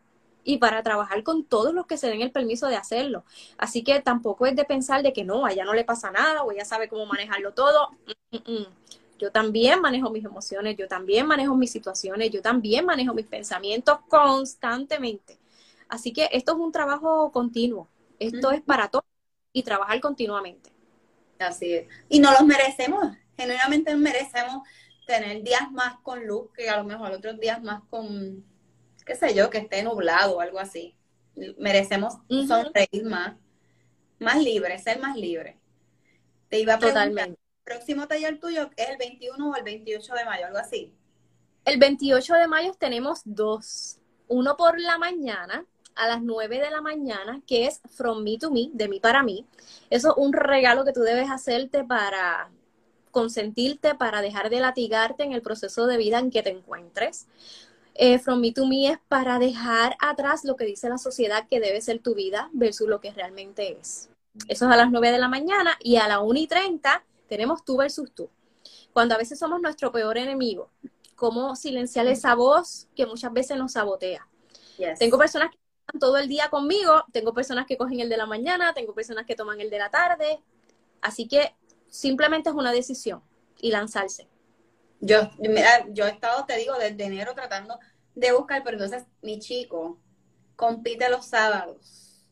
y para trabajar con todos los que se den el permiso de hacerlo. Así que tampoco es de pensar de que no, a ella no le pasa nada o ella sabe cómo manejarlo todo. Mm, mm, mm. Yo también manejo mis emociones, yo también manejo mis situaciones, yo también manejo mis pensamientos constantemente. Así que esto es un trabajo continuo, esto es para todos y trabajar continuamente. Así es. Y no los merecemos, genuinamente merecemos tener días más con luz que a lo mejor otros días más con qué sé yo, que esté nublado o algo así. Merecemos sonreír más, más libre, ser más libre. Te iba a preguntar, Totalmente. ¿el próximo taller tuyo es el 21 o el 28 de mayo, algo así? El 28 de mayo tenemos dos. Uno por la mañana, a las 9 de la mañana, que es From Me to Me, de mí para mí. Eso es un regalo que tú debes hacerte para consentirte, para dejar de latigarte en el proceso de vida en que te encuentres. Eh, From Me to Me es para dejar atrás lo que dice la sociedad que debe ser tu vida versus lo que realmente es. Eso es a las 9 de la mañana y a las 1 y 30 tenemos tú versus tú. Cuando a veces somos nuestro peor enemigo, cómo silenciar esa voz que muchas veces nos sabotea. Tengo personas que están todo el día conmigo, tengo personas que cogen el de la mañana, tengo personas que toman el de la tarde, así que simplemente es una decisión y lanzarse. Yo, mira, yo he estado, te digo, desde enero tratando de buscar, pero entonces mi chico compite los sábados.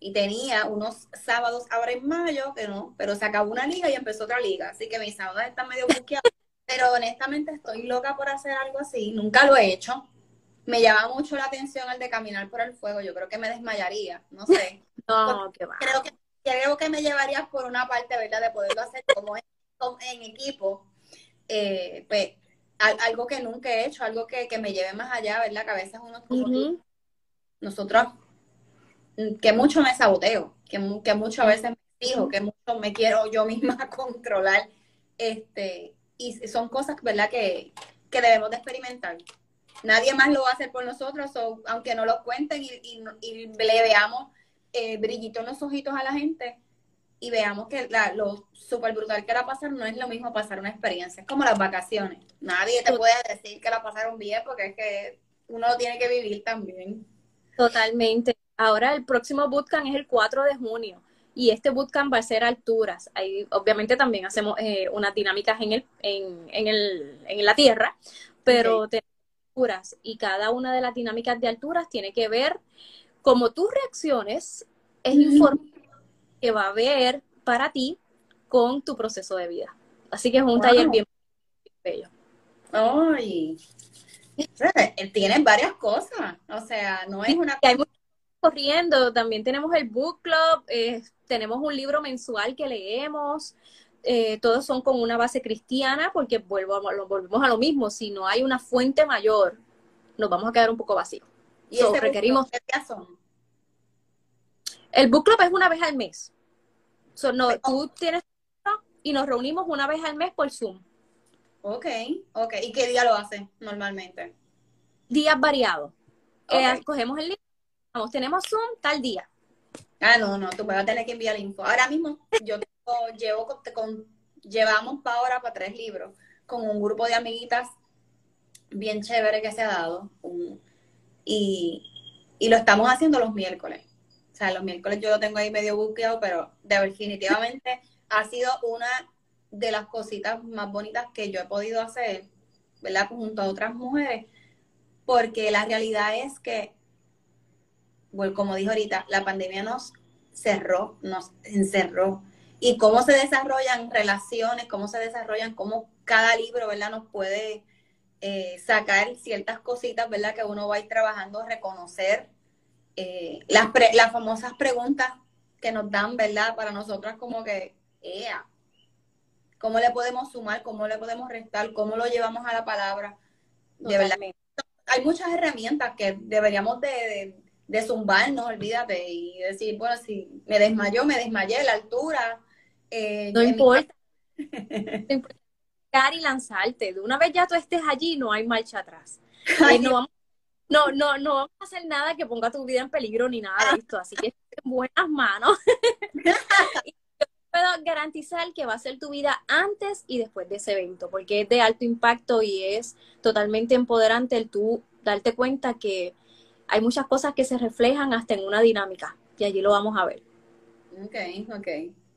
Y tenía unos sábados ahora en mayo, que no, pero se acabó una liga y empezó otra liga. Así que mis sábados están medio buqueados. pero honestamente estoy loca por hacer algo así. Nunca lo he hecho. Me llama mucho la atención el de caminar por el fuego. Yo creo que me desmayaría. No sé. no, qué va. Creo que, creo que me llevaría por una parte, ¿verdad? De poderlo hacer como en equipo eh, pues, algo que nunca he hecho, algo que, me lleve más allá, ¿verdad? Que a veces uno como nosotros, mm, que mucho me saboteo, que, que mucho a veces me fijo, que mucho me quiero yo misma controlar, este, y son cosas, ¿verdad? Que, que debemos de experimentar. Nadie más lo va a hacer por nosotros, aunque no lo cuenten y, y, le veamos eh, brillito en los ojitos a la gente, y veamos que la, lo súper brutal que era pasar no es lo mismo pasar una experiencia, es como las vacaciones. Nadie te puede decir que la pasaron bien porque es que uno tiene que vivir también. Totalmente. Ahora el próximo bootcamp es el 4 de junio y este bootcamp va a ser alturas. Ahí obviamente también hacemos eh, unas dinámicas en, el, en, en, el, en la tierra, pero tenemos alturas y cada una de las dinámicas de alturas tiene que ver cómo tus reacciones es información que va a haber para ti con tu proceso de vida. Así que es un taller bien bello. Ay, tienen varias cosas, o sea, no es una... Hay mucho corriendo, también tenemos el book club, eh, tenemos un libro mensual que leemos, eh, todos son con una base cristiana, porque vuelvo a, volvemos a lo mismo, si no hay una fuente mayor, nos vamos a quedar un poco vacíos. ¿Y so, requerimos... ¿Qué son? El book club es una vez al mes. no, tú tienes y nos reunimos una vez al mes por Zoom. Ok, ok. ¿Y qué día lo hacen normalmente? Días variados. Eh, cogemos el link, vamos, tenemos Zoom tal día. Ah, no, no, tú vas a tener que enviar el info. Ahora mismo yo llevo con, llevamos para ahora para tres libros con un grupo de amiguitas bien chévere que se ha dado. y, y lo estamos haciendo los miércoles. O sea, los miércoles yo lo tengo ahí medio buqueado, pero definitivamente ha sido una de las cositas más bonitas que yo he podido hacer, ¿verdad? Junto a otras mujeres, porque la realidad es que, bueno, como dijo ahorita, la pandemia nos cerró, nos encerró. Y cómo se desarrollan relaciones, cómo se desarrollan, cómo cada libro, ¿verdad? Nos puede eh, sacar ciertas cositas, ¿verdad? Que uno va a ir trabajando, reconocer eh, las, las famosas preguntas que nos dan, ¿verdad? Para nosotras como que, ea, ¿cómo le podemos sumar? ¿Cómo le podemos restar? ¿Cómo lo llevamos a la palabra? De verdad, hay muchas herramientas que deberíamos de, de, zumbarnos, olvídate, y decir, bueno, si me desmayó, me desmayé, la altura. Eh, no importa. no importa. y lanzarte. De una vez ya tú estés allí, no hay marcha atrás. Eh, no vamos no, no, no vamos a hacer nada que ponga tu vida en peligro ni nada de esto, así que en buenas manos. y yo puedo garantizar que va a ser tu vida antes y después de ese evento, porque es de alto impacto y es totalmente empoderante el tú darte cuenta que hay muchas cosas que se reflejan hasta en una dinámica, y allí lo vamos a ver. Ok, ok.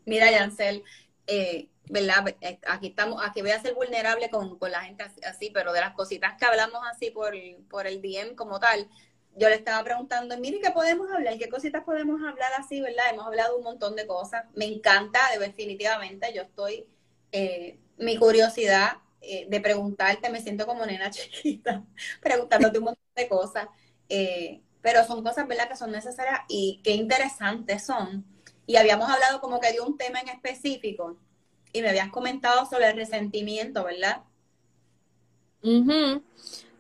Mira, Yancel, eh, ¿verdad? Eh, aquí estamos, aquí voy a ser vulnerable con, la gente así, pero de las cositas que hablamos así por, por el DM como tal, yo le estaba preguntando, mire, ¿qué podemos hablar? ¿Qué cositas podemos hablar así, verdad? Hemos hablado un montón de cosas. Me encanta, definitivamente, yo estoy, eh, mi curiosidad eh, de preguntarte, me siento como nena chiquita, preguntándote un montón de cosas. pero son cosas, ¿verdad?, que son necesarias y qué interesantes son. Y habíamos hablado como que de un tema en específico y me habías comentado sobre el resentimiento, ¿verdad?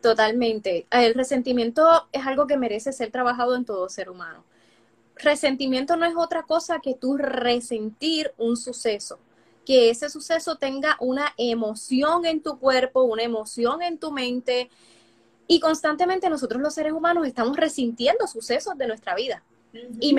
Totalmente. El resentimiento es algo que merece ser trabajado en todo ser humano. Resentimiento no es otra cosa que tú resentir un suceso, que ese suceso tenga una emoción en tu cuerpo, una emoción en tu mente Y constantemente nosotros los seres humanos estamos resintiendo sucesos de nuestra vida. Y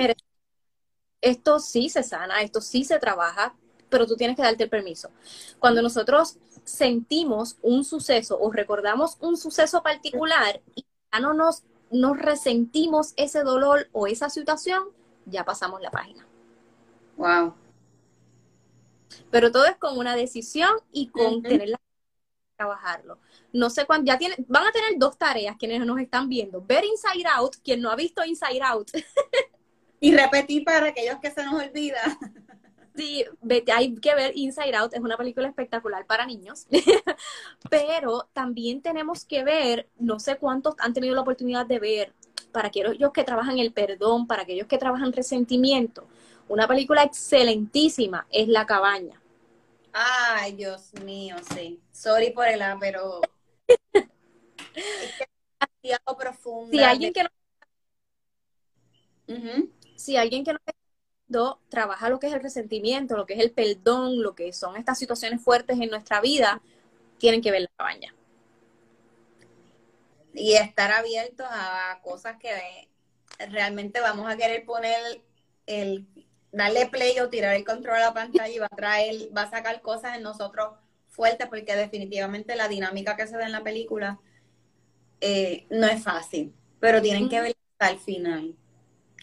esto sí se sana, esto sí se trabaja, pero tú tienes que darte el permiso. Cuando nosotros sentimos un suceso o recordamos un suceso particular y ya no nos, nos resentimos ese dolor o esa situación, ya pasamos la página. Wow. Pero todo es con una decisión y con tener la trabajarlo. No sé cuándo, ya tienen, van a tener dos tareas quienes nos están viendo. Ver Inside Out, quien no ha visto Inside Out. y repetir para aquellos que se nos olvida. Sí, hay que ver Inside Out, es una película espectacular para niños, pero también tenemos que ver, no sé cuántos han tenido la oportunidad de ver, para aquellos que trabajan el perdón, para aquellos que trabajan resentimiento, una película excelentísima es La Cabaña. Ay, Dios mío, sí. Sorry por el A, pero es demasiado profunda. Si alguien que no... Si alguien que no trabaja lo que es el resentimiento, lo que es el perdón, lo que son estas situaciones fuertes en nuestra vida, tienen que ver la cabaña. Y estar abiertos a cosas que realmente vamos a querer poner el, darle play o tirar el control a la pantalla y va a traer, va a sacar cosas en nosotros fuertes porque definitivamente la dinámica que se ve en la película eh, no es fácil, pero tienen que ver hasta el final.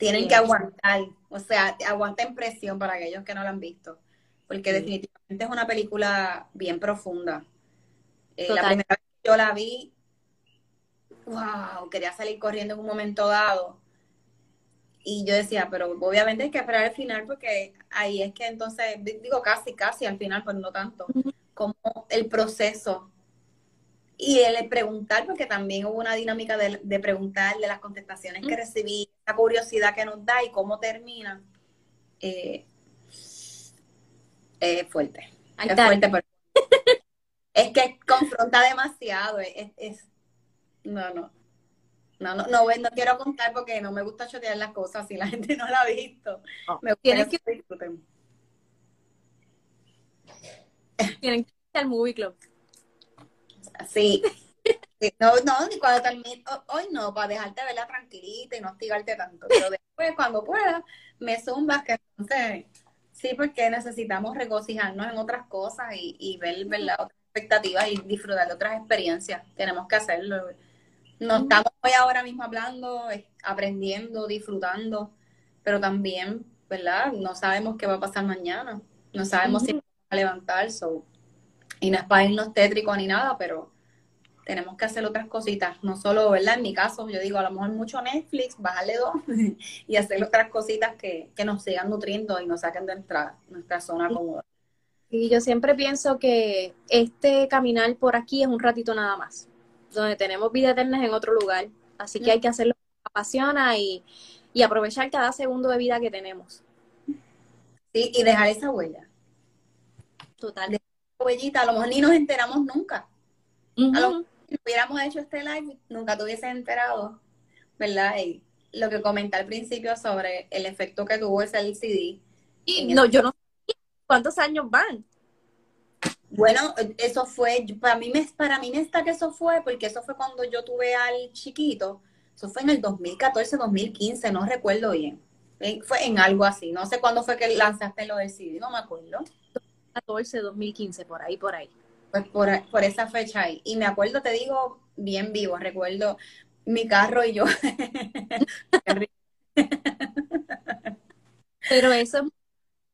Tienen que aguantar, o sea, aguanten presión para aquellos que no la han visto, porque definitivamente es una película bien profunda. Eh, la primera vez que yo la vi, wow, quería salir corriendo en un momento dado. Y yo decía, pero obviamente hay que esperar el final porque ahí es que entonces, digo casi, casi al final, pero no tanto, como el proceso. Y el preguntar, porque también hubo una dinámica de, preguntar de las contestaciones que recibí, esa curiosidad que nos da y cómo termina, eh, es fuerte. Es fuerte, es que confronta demasiado. Es, no, no. No, no, no, no quiero contar porque no me gusta chotear las cosas si la gente no la ha visto. me Tienes que disfruten. Tienen que ir al Movie Club. Sí. No, no, ni cuando termine, hoy no, para dejarte verla tranquilita y no hostigarte tanto. Pero después, cuando pueda, me zumbas que entonces, sí, porque necesitamos regocijarnos en otras cosas y, ver, ¿verdad? otras expectativas y disfrutar de otras experiencias. Tenemos que hacerlo. No estamos hoy ahora mismo hablando, aprendiendo, disfrutando, pero también, ¿verdad? No sabemos qué va a pasar mañana. No sabemos si vamos a levantar, so y no es para irnos tétricos ni nada, pero tenemos que hacer otras cositas, no solo, ¿verdad? En mi caso, yo digo, a lo mejor mucho Netflix, bajarle dos y hacer otras cositas que, nos sigan nutriendo y nos saquen de nuestra, nuestra zona cómoda. Y yo siempre pienso que este caminar por aquí es un ratito nada más, donde tenemos vida eterna en otro lugar, así que hay que hacerlo que nos apasiona y, y aprovechar cada segundo de vida que tenemos. Sí, y dejar esa huella. Total huellita, a lo mejor ni nos enteramos nunca. A lo mejor si hubiéramos hecho este live, nunca te hubieses enterado, ¿verdad? Y lo que comenté al principio sobre el efecto que tuvo ese LCD. Y no, yo no sé cuántos años van. Bueno, eso fue, para mí, me, para mí me está que eso fue, porque eso fue cuando yo tuve al chiquito, eso fue en el 2014, 2015, no recuerdo bien. Fue en algo así, no sé cuándo fue que lanzaste lo del CD, no me acuerdo. 2014, 2015, por ahí, por ahí. Pues por, por esa fecha ahí. Y me acuerdo, te digo, bien vivo, recuerdo mi carro y yo. Pero eso,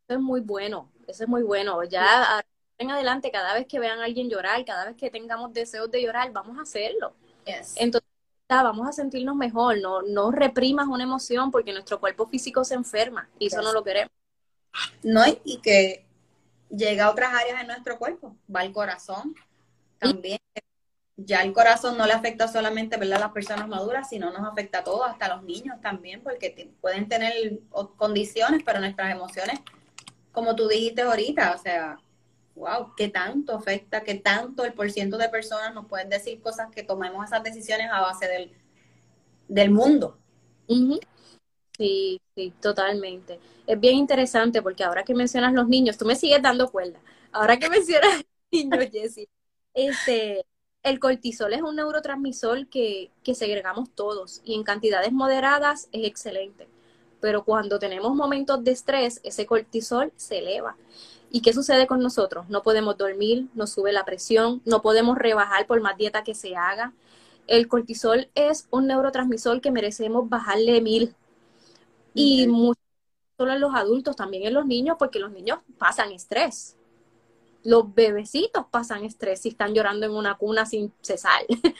es muy bueno, eso es muy bueno. Ya en adelante, cada vez que vean a alguien llorar, cada vez que tengamos deseos de llorar, vamos a hacerlo. Entonces, vamos a sentirnos mejor, no, no reprimas una emoción porque nuestro cuerpo físico se enferma y eso no lo queremos. No, y que llega a otras áreas de nuestro cuerpo, va al corazón también. Ya el corazón no le afecta solamente a las personas maduras, sino nos afecta a todos, hasta a los niños también, porque pueden tener condiciones, pero nuestras emociones, como tú dijiste ahorita, o sea, wow, qué tanto afecta, qué tanto el porciento de personas nos pueden decir cosas que tomemos esas decisiones a base del, del mundo. Sí, sí, totalmente. Es bien interesante porque ahora que mencionas los niños, tú me sigues dando cuerda. Ahora que mencionas niños, Jessie, este, el cortisol es un neurotransmisor que, que segregamos todos y en cantidades moderadas es excelente. Pero cuando tenemos momentos de estrés, ese cortisol se eleva. ¿Y qué sucede con nosotros? No podemos dormir, nos sube la presión, no podemos rebajar por más dieta que se haga. El cortisol es un neurotransmisor que merecemos bajarle mil. Y mucho, solo en los adultos, también en los niños, porque los niños pasan estrés. Los bebecitos pasan estrés si están llorando en una cuna sin cesar.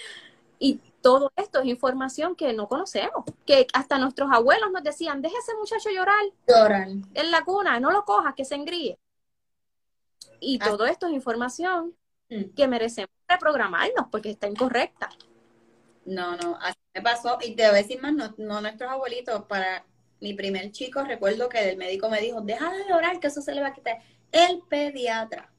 y todo esto es información que no conocemos, que hasta nuestros abuelos nos decían, deje ese muchacho llorar Lloran. en la cuna, no lo cojas, que se engríe. Y Ah. todo esto es información Mm. que merecemos reprogramarnos porque está incorrecta. No, no, así me pasó. Y te voy a decir más, no, no nuestros abuelitos, para mi primer chico, recuerdo que el médico me dijo, deja de llorar, que eso se le va a quitar. El pediatra.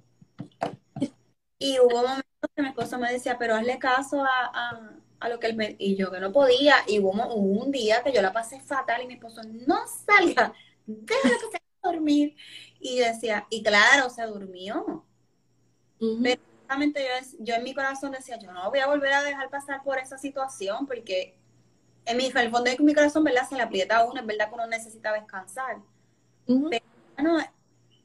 Y hubo momentos que mi esposo me decía, pero hazle caso a, a, a lo que él me... Y yo que no podía. Y hubo, un día que yo la pasé fatal y mi esposo, no salga, déjalo que se a dormir. Y yo decía, y claro, se durmió. Ujú. Pero- Realmente yo, yo en mi corazón decía, yo no voy a volver a dejar pasar por esa situación porque en, mi, en el fondo de mi corazón, ¿verdad? Se le aprieta a uno, es verdad que uno necesita descansar. Ujú. Bueno,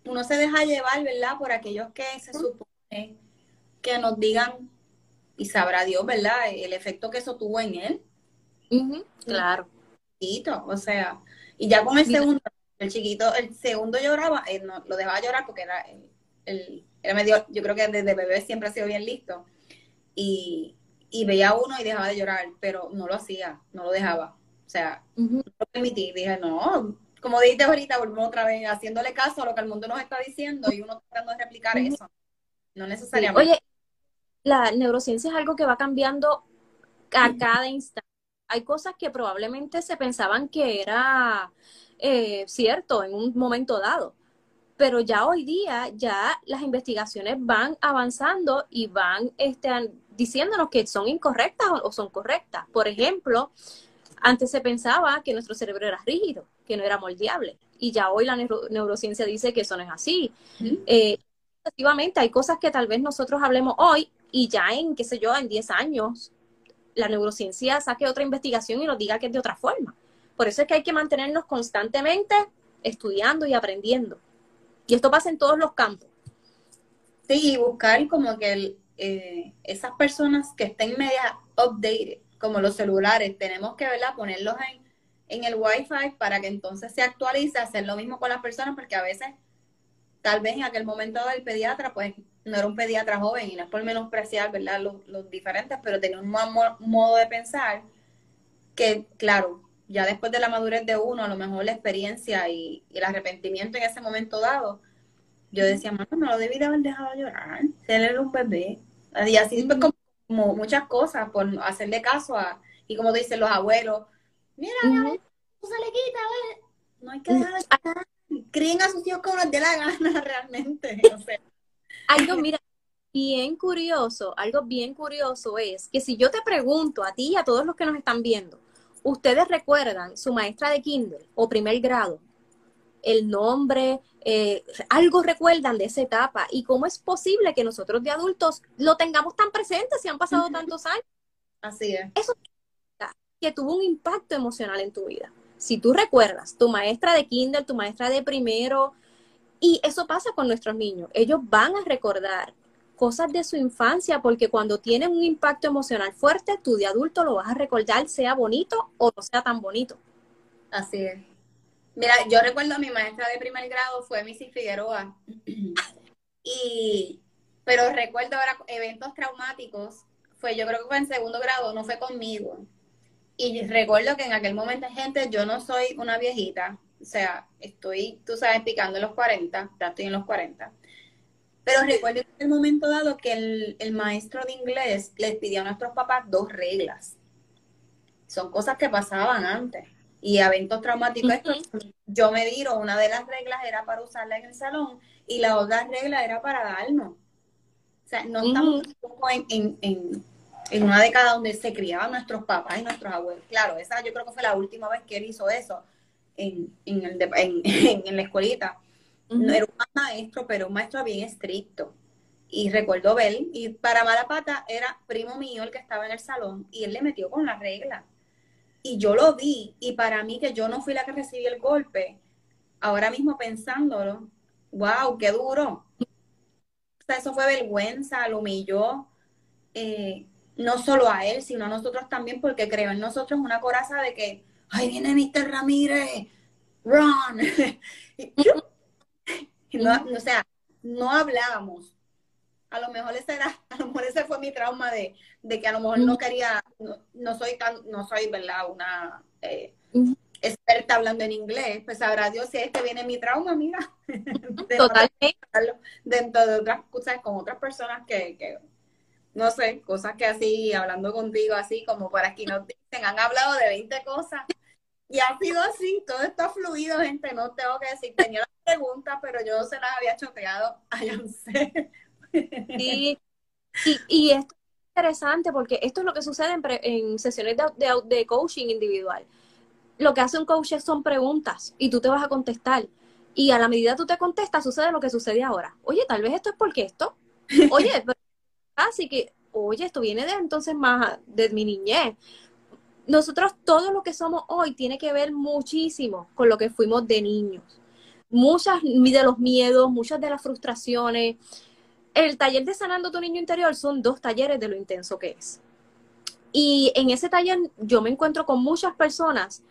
uno se deja llevar, ¿verdad? Por aquellos que se supone que nos digan, y sabrá Dios, ¿verdad? El efecto que eso tuvo en él. Claro. chiquito, o sea, y ya con el segundo, el chiquito, el segundo lloraba, él no, lo dejaba llorar porque era el, el- era medio, yo creo que desde bebé siempre ha sido bien listo, y, y veía uno y dejaba de llorar, pero no lo hacía, no lo dejaba, o sea, no lo permití, dije, no, como dijiste ahorita, volvemos otra vez haciéndole caso a lo que el mundo nos está diciendo y uno tratando de replicar eso, no Sí. necesariamente. Oye, la neurociencia es algo que va cambiando a cada instante. Hay cosas que probablemente se pensaban que era eh, cierto en un momento dado, pero ya hoy día ya las investigaciones van avanzando y van este, diciéndonos que son incorrectas o, o son correctas. Por ejemplo, antes se pensaba que nuestro cerebro era rígido, que no era moldeable, y ya hoy la neuro- neurociencia dice que eso no es así. Eh, efectivamente, hay cosas que tal vez nosotros hablemos hoy y ya en, qué sé yo, en 10 años, la neurociencia saque otra investigación y nos diga que es de otra forma. Por eso es que hay que mantenernos constantemente estudiando y aprendiendo. Y esto pasa en todos los campos. Sí, y buscar como que el, eh, esas personas que estén media updated, como los celulares, tenemos que ¿verdad? ponerlos en, en el Wi-Fi para que entonces se actualice, hacer lo mismo con las personas, porque a veces, tal vez en aquel momento del pediatra, pues no era un pediatra joven y no es por menospreciar ¿verdad? Los, los diferentes, pero tenía un mo- modo de pensar que, claro, ya después de la madurez de uno, a lo mejor la experiencia y, y el arrepentimiento en ese momento dado, yo decía, mano, no lo debí de haber dejado llorar. Él era un bebé. Y así pues, como, como muchas cosas por hacerle caso a, y como dicen los abuelos, mira, Ujú. no se le quita, ¿ves? No hay que dejar de. Críen a sus hijos como les dé la gana realmente. O sea, Algo, mira, bien curioso, algo bien curioso es que si yo te pregunto a ti y a todos los que nos están viendo, ¿ustedes recuerdan su maestra de kinder o primer grado? El nombre, eh, algo recuerdan de esa etapa y cómo es posible que nosotros de adultos lo tengamos tan presente si han pasado tantos años, así es. que tuvo un impacto emocional en tu vida. Si tú recuerdas tu maestra de kinder, tu maestra de primero, y eso pasa con nuestros niños, ellos van a recordar cosas de su infancia porque cuando tienen un impacto emocional fuerte, tú de adulto lo vas a recordar, sea bonito o no sea tan bonito. Así es. Mira, yo recuerdo a mi maestra de primer grado fue Missy Figueroa. Y, pero recuerdo ahora eventos traumáticos, fue yo creo que fue en segundo grado, no fue conmigo. Y recuerdo que en aquel momento, gente, yo no soy una viejita, o sea, estoy, tú sabes, picando en los 40, ya estoy en los 40. Pero recuerdo en el momento dado que el, el maestro de inglés les pidió a nuestros papás dos reglas. Son cosas que pasaban antes. Y eventos traumáticos. Ujú. Yo me dieron, una de las reglas era para usarla en el salón y la otra regla era para darnos. O sea, no estamos tampoco en, en, en, una década donde se criaban nuestros papás y nuestros abuelos. Claro, esa yo creo que fue la última vez que él hizo eso en, en, el de- en, en la escuelita. No Ujú. era un maestro, pero un maestro bien estricto. y recuerdo ver, y para mala pata era primo mío el que estaba en el salón y él le metió con la regla. Y yo lo vi, y para mí que yo no fui la que recibí el golpe, ahora mismo pensándolo, wow, qué duro. O sea, eso fue vergüenza, lo humilló, eh, no solo a él, sino a nosotros también, porque creo en nosotros una coraza de que, ay, viene Mr. Ramírez, run. no, o sea, no hablábamos. A lo mejor ese era, a lo mejor ese fue mi trauma de, que a lo mejor no quería, no, soy tan, no soy, ¿verdad? Una eh, experta hablando en inglés, pues sabrá Dios si es que viene mi trauma, mira. Totalmente. Dentro de otras cosas, con otras personas que, que, no sé, cosas que así, hablando contigo así, como por aquí nos dicen, han hablado de 20 cosas. Y ha sido así, todo está fluido, gente, no tengo que decir, tenía la pregunta, pero yo se las había choteado a Yance. Y, y, esto es interesante porque esto es lo que sucede en, sesiones de, de, coaching individual. Lo que hace un coach son preguntas y tú te vas a contestar. Y a la medida que tú te contestas, sucede lo que sucede ahora. Oye, tal vez esto es porque esto. Oye, así que, oye, esto viene de entonces más de mi niñez. Nosotros todo lo que somos hoy tiene que ver muchísimo con lo que fuimos de niños. Muchas de los miedos, muchas de las frustraciones, el taller de Sanando tu Niño Interior son dos talleres de lo intenso que es. Y en ese taller yo me encuentro con muchas personas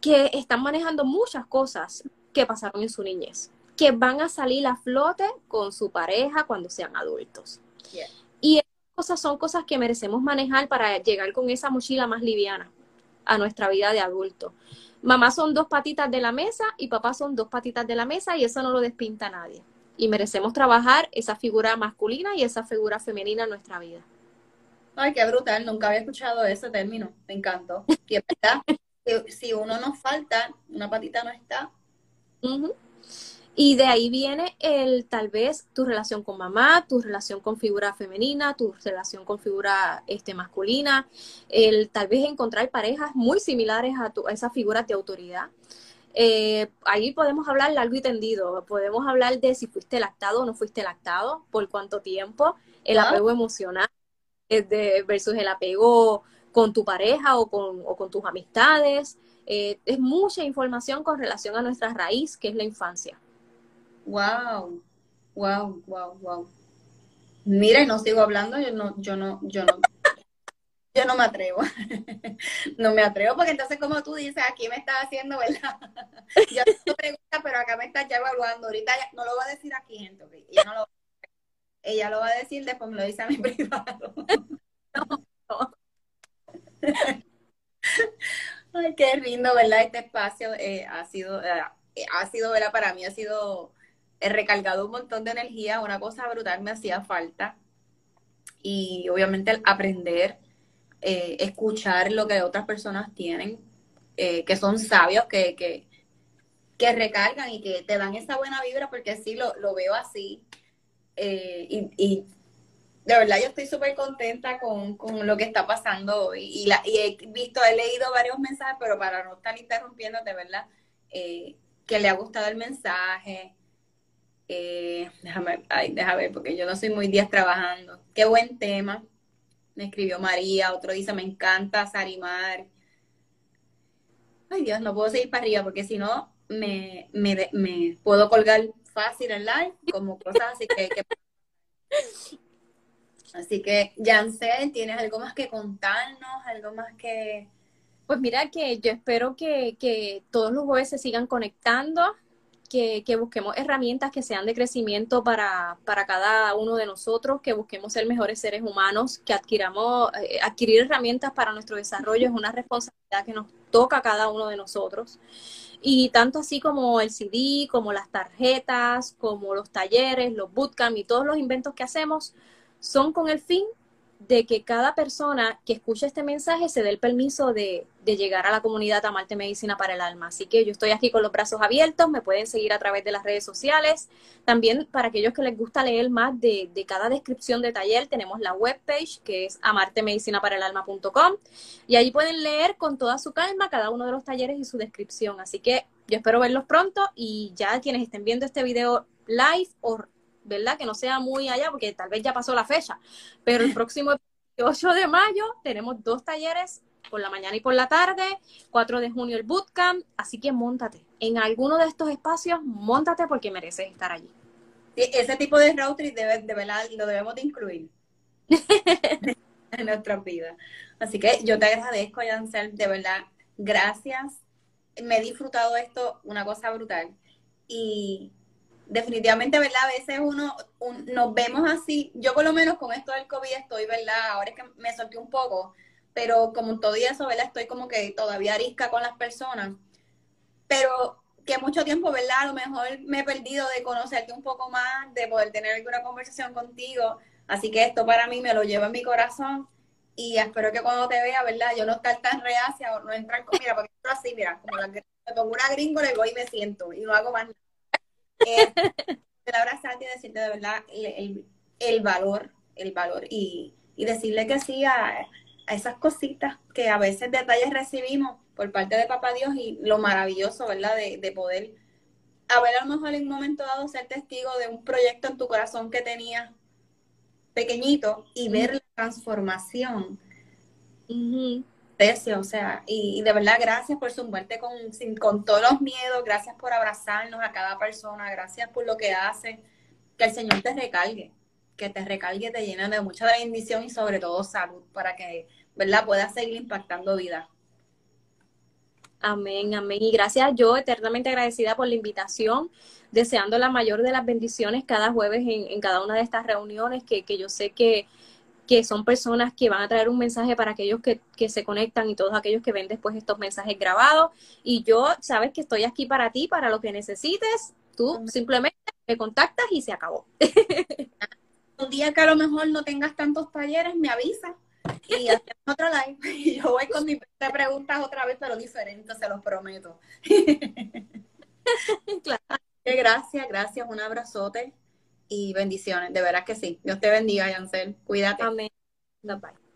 que están manejando muchas cosas que pasaron en su niñez, que van a salir a flote con su pareja cuando sean adultos. Y esas cosas son cosas que merecemos manejar para llegar con esa mochila más liviana a nuestra vida de adulto. Mamá son dos patitas de la mesa y papá son dos patitas de la mesa y eso no lo despinta nadie y merecemos trabajar esa figura masculina y esa figura femenina en nuestra vida. Ay, qué brutal, nunca había escuchado ese término, me encantó. Y es verdad, si uno nos falta, una patita no está. Y de ahí viene el tal vez tu relación con mamá, tu relación con figura femenina, tu relación con figura este, masculina, el tal vez encontrar parejas muy similares a, tu, a esas figuras de autoridad. Eh, ahí podemos hablar largo y tendido. Podemos hablar de si fuiste lactado o no fuiste lactado, por cuánto tiempo, el apego emocional de, versus el apego con tu pareja o con, o con tus amistades. Eh, es mucha información con relación a nuestra raíz, que es la infancia. Wow, wow, wow, wow. Mira, no sigo hablando, yo no, yo no, yo no yo no me atrevo. no me atrevo porque entonces como tú dices, aquí me estás haciendo, ¿verdad? yo pregunta, pero acá me estás ya evaluando. Ahorita no lo va a decir aquí, gente. Ella, no lo, ella lo va a decir, después me lo dice a mi privado. Ay, qué lindo, ¿verdad? Este espacio eh, ha sido, eh, ha sido, ¿verdad? Para mí ha sido he recargado un montón de energía, una cosa brutal me hacía falta. Y obviamente el aprender eh, escuchar lo que otras personas tienen, eh, que son sabios, que, que, que, recargan y que te dan esa buena vibra, porque sí lo, lo veo así. Eh, y, y, de verdad yo estoy súper contenta con, con, lo que está pasando y, la, y, he visto, he leído varios mensajes, pero para no estar interrumpiendo, de verdad, que le ha gustado el mensaje. déjame, ay, déjame ver, porque yo no soy muy días trabajando. Qué buen tema me escribió María, otro dice, me encanta Sarimar. Ay Dios, no puedo seguir para arriba porque si no me, me, puedo colgar fácil en live, como cosas así que... Así que, Jansen, ¿tienes algo más que contarnos? ¿Algo más que...? Pues mira que yo espero que, que todos los jueves se sigan conectando que, busquemos herramientas que sean de crecimiento para, cada uno de nosotros, que busquemos ser mejores seres humanos, que adquiramos, eh, adquirir herramientas para nuestro desarrollo es una responsabilidad que nos toca a cada uno de nosotros. Y tanto así como el CD, como las tarjetas, como los talleres, los bootcamp y todos los inventos que hacemos, son con el fin de que cada persona que escuche este mensaje se dé el permiso de, llegar a la comunidad Amarte Medicina para el Alma. Así que yo estoy aquí con los brazos abiertos, me pueden seguir a través de las redes sociales. También para aquellos que les gusta leer más de, cada descripción de taller, tenemos la webpage que es amartemedicinaparaelalma.com y ahí pueden leer con toda su calma cada uno de los talleres y su descripción. Así que yo espero verlos pronto y ya quienes estén viendo este video live o ¿verdad? Que no sea muy allá, porque tal vez ya pasó la fecha, pero el próximo 8 de mayo tenemos dos talleres por la mañana y por la tarde, 4 de junio el bootcamp, así que montate. En alguno de estos espacios, montate porque mereces estar allí. ese tipo de road trip debe, lo debemos de incluir en nuestras vidas. Así que yo te agradezco, Yancel, de verdad, gracias. Me he disfrutado esto, una cosa brutal. Y definitivamente, ¿verdad? A veces uno nos vemos así. Yo por lo menos con esto del COVID estoy, ¿verdad? Ahora es que me solté un poco, pero como todo y eso, ¿verdad? Estoy como que todavía arisca con las personas. Pero que mucho tiempo, ¿verdad? A lo mejor me he perdido de conocerte un poco más, de poder tener alguna conversación contigo. Así que esto para mí me lo llevo en mi corazón y espero que cuando te vea, ¿verdad? Yo no estar tan reacia o no entrar con, mira, porque estoy así, mira, como la, me pongo una gringo, le voy y me siento y no hago más nada. Eh, abrazarte y decirte de verdad el, el, valor, el valor y, y decirle que sí a, a esas cositas que a veces detalles recibimos por parte de Papá Dios y lo maravilloso, ¿verdad? De, de poder haber a lo mejor en un momento dado ser testigo de un proyecto en tu corazón que tenías pequeñito y ver la transformación. o sea, y, de verdad gracias por sumarte con, con todos los miedos, gracias por abrazarnos a cada persona, gracias por lo que hace, que el Señor te recargue, que te recargue, te llene de mucha bendición y sobre todo salud para que, ¿verdad?, puedas seguir impactando vida. Amén, amén. Y gracias yo, eternamente agradecida por la invitación, deseando la mayor de las bendiciones cada jueves en, cada una de estas reuniones, que, yo sé que, que, son personas que van a traer un mensaje para aquellos que, que, se conectan y todos aquellos que ven después estos mensajes grabados. Y yo, sabes que estoy aquí para ti, para lo que necesites. Tú simplemente me contactas y se acabó. Un día que a lo mejor no tengas tantos talleres, me avisa y hacemos otra live. Y yo voy con mis preguntas otra vez, pero diferente, se los prometo. claro. Gracias, gracias, un abrazote y bendiciones. De veras que sí. Dios te bendiga, Yancel. Cuídate. Amén. Bye.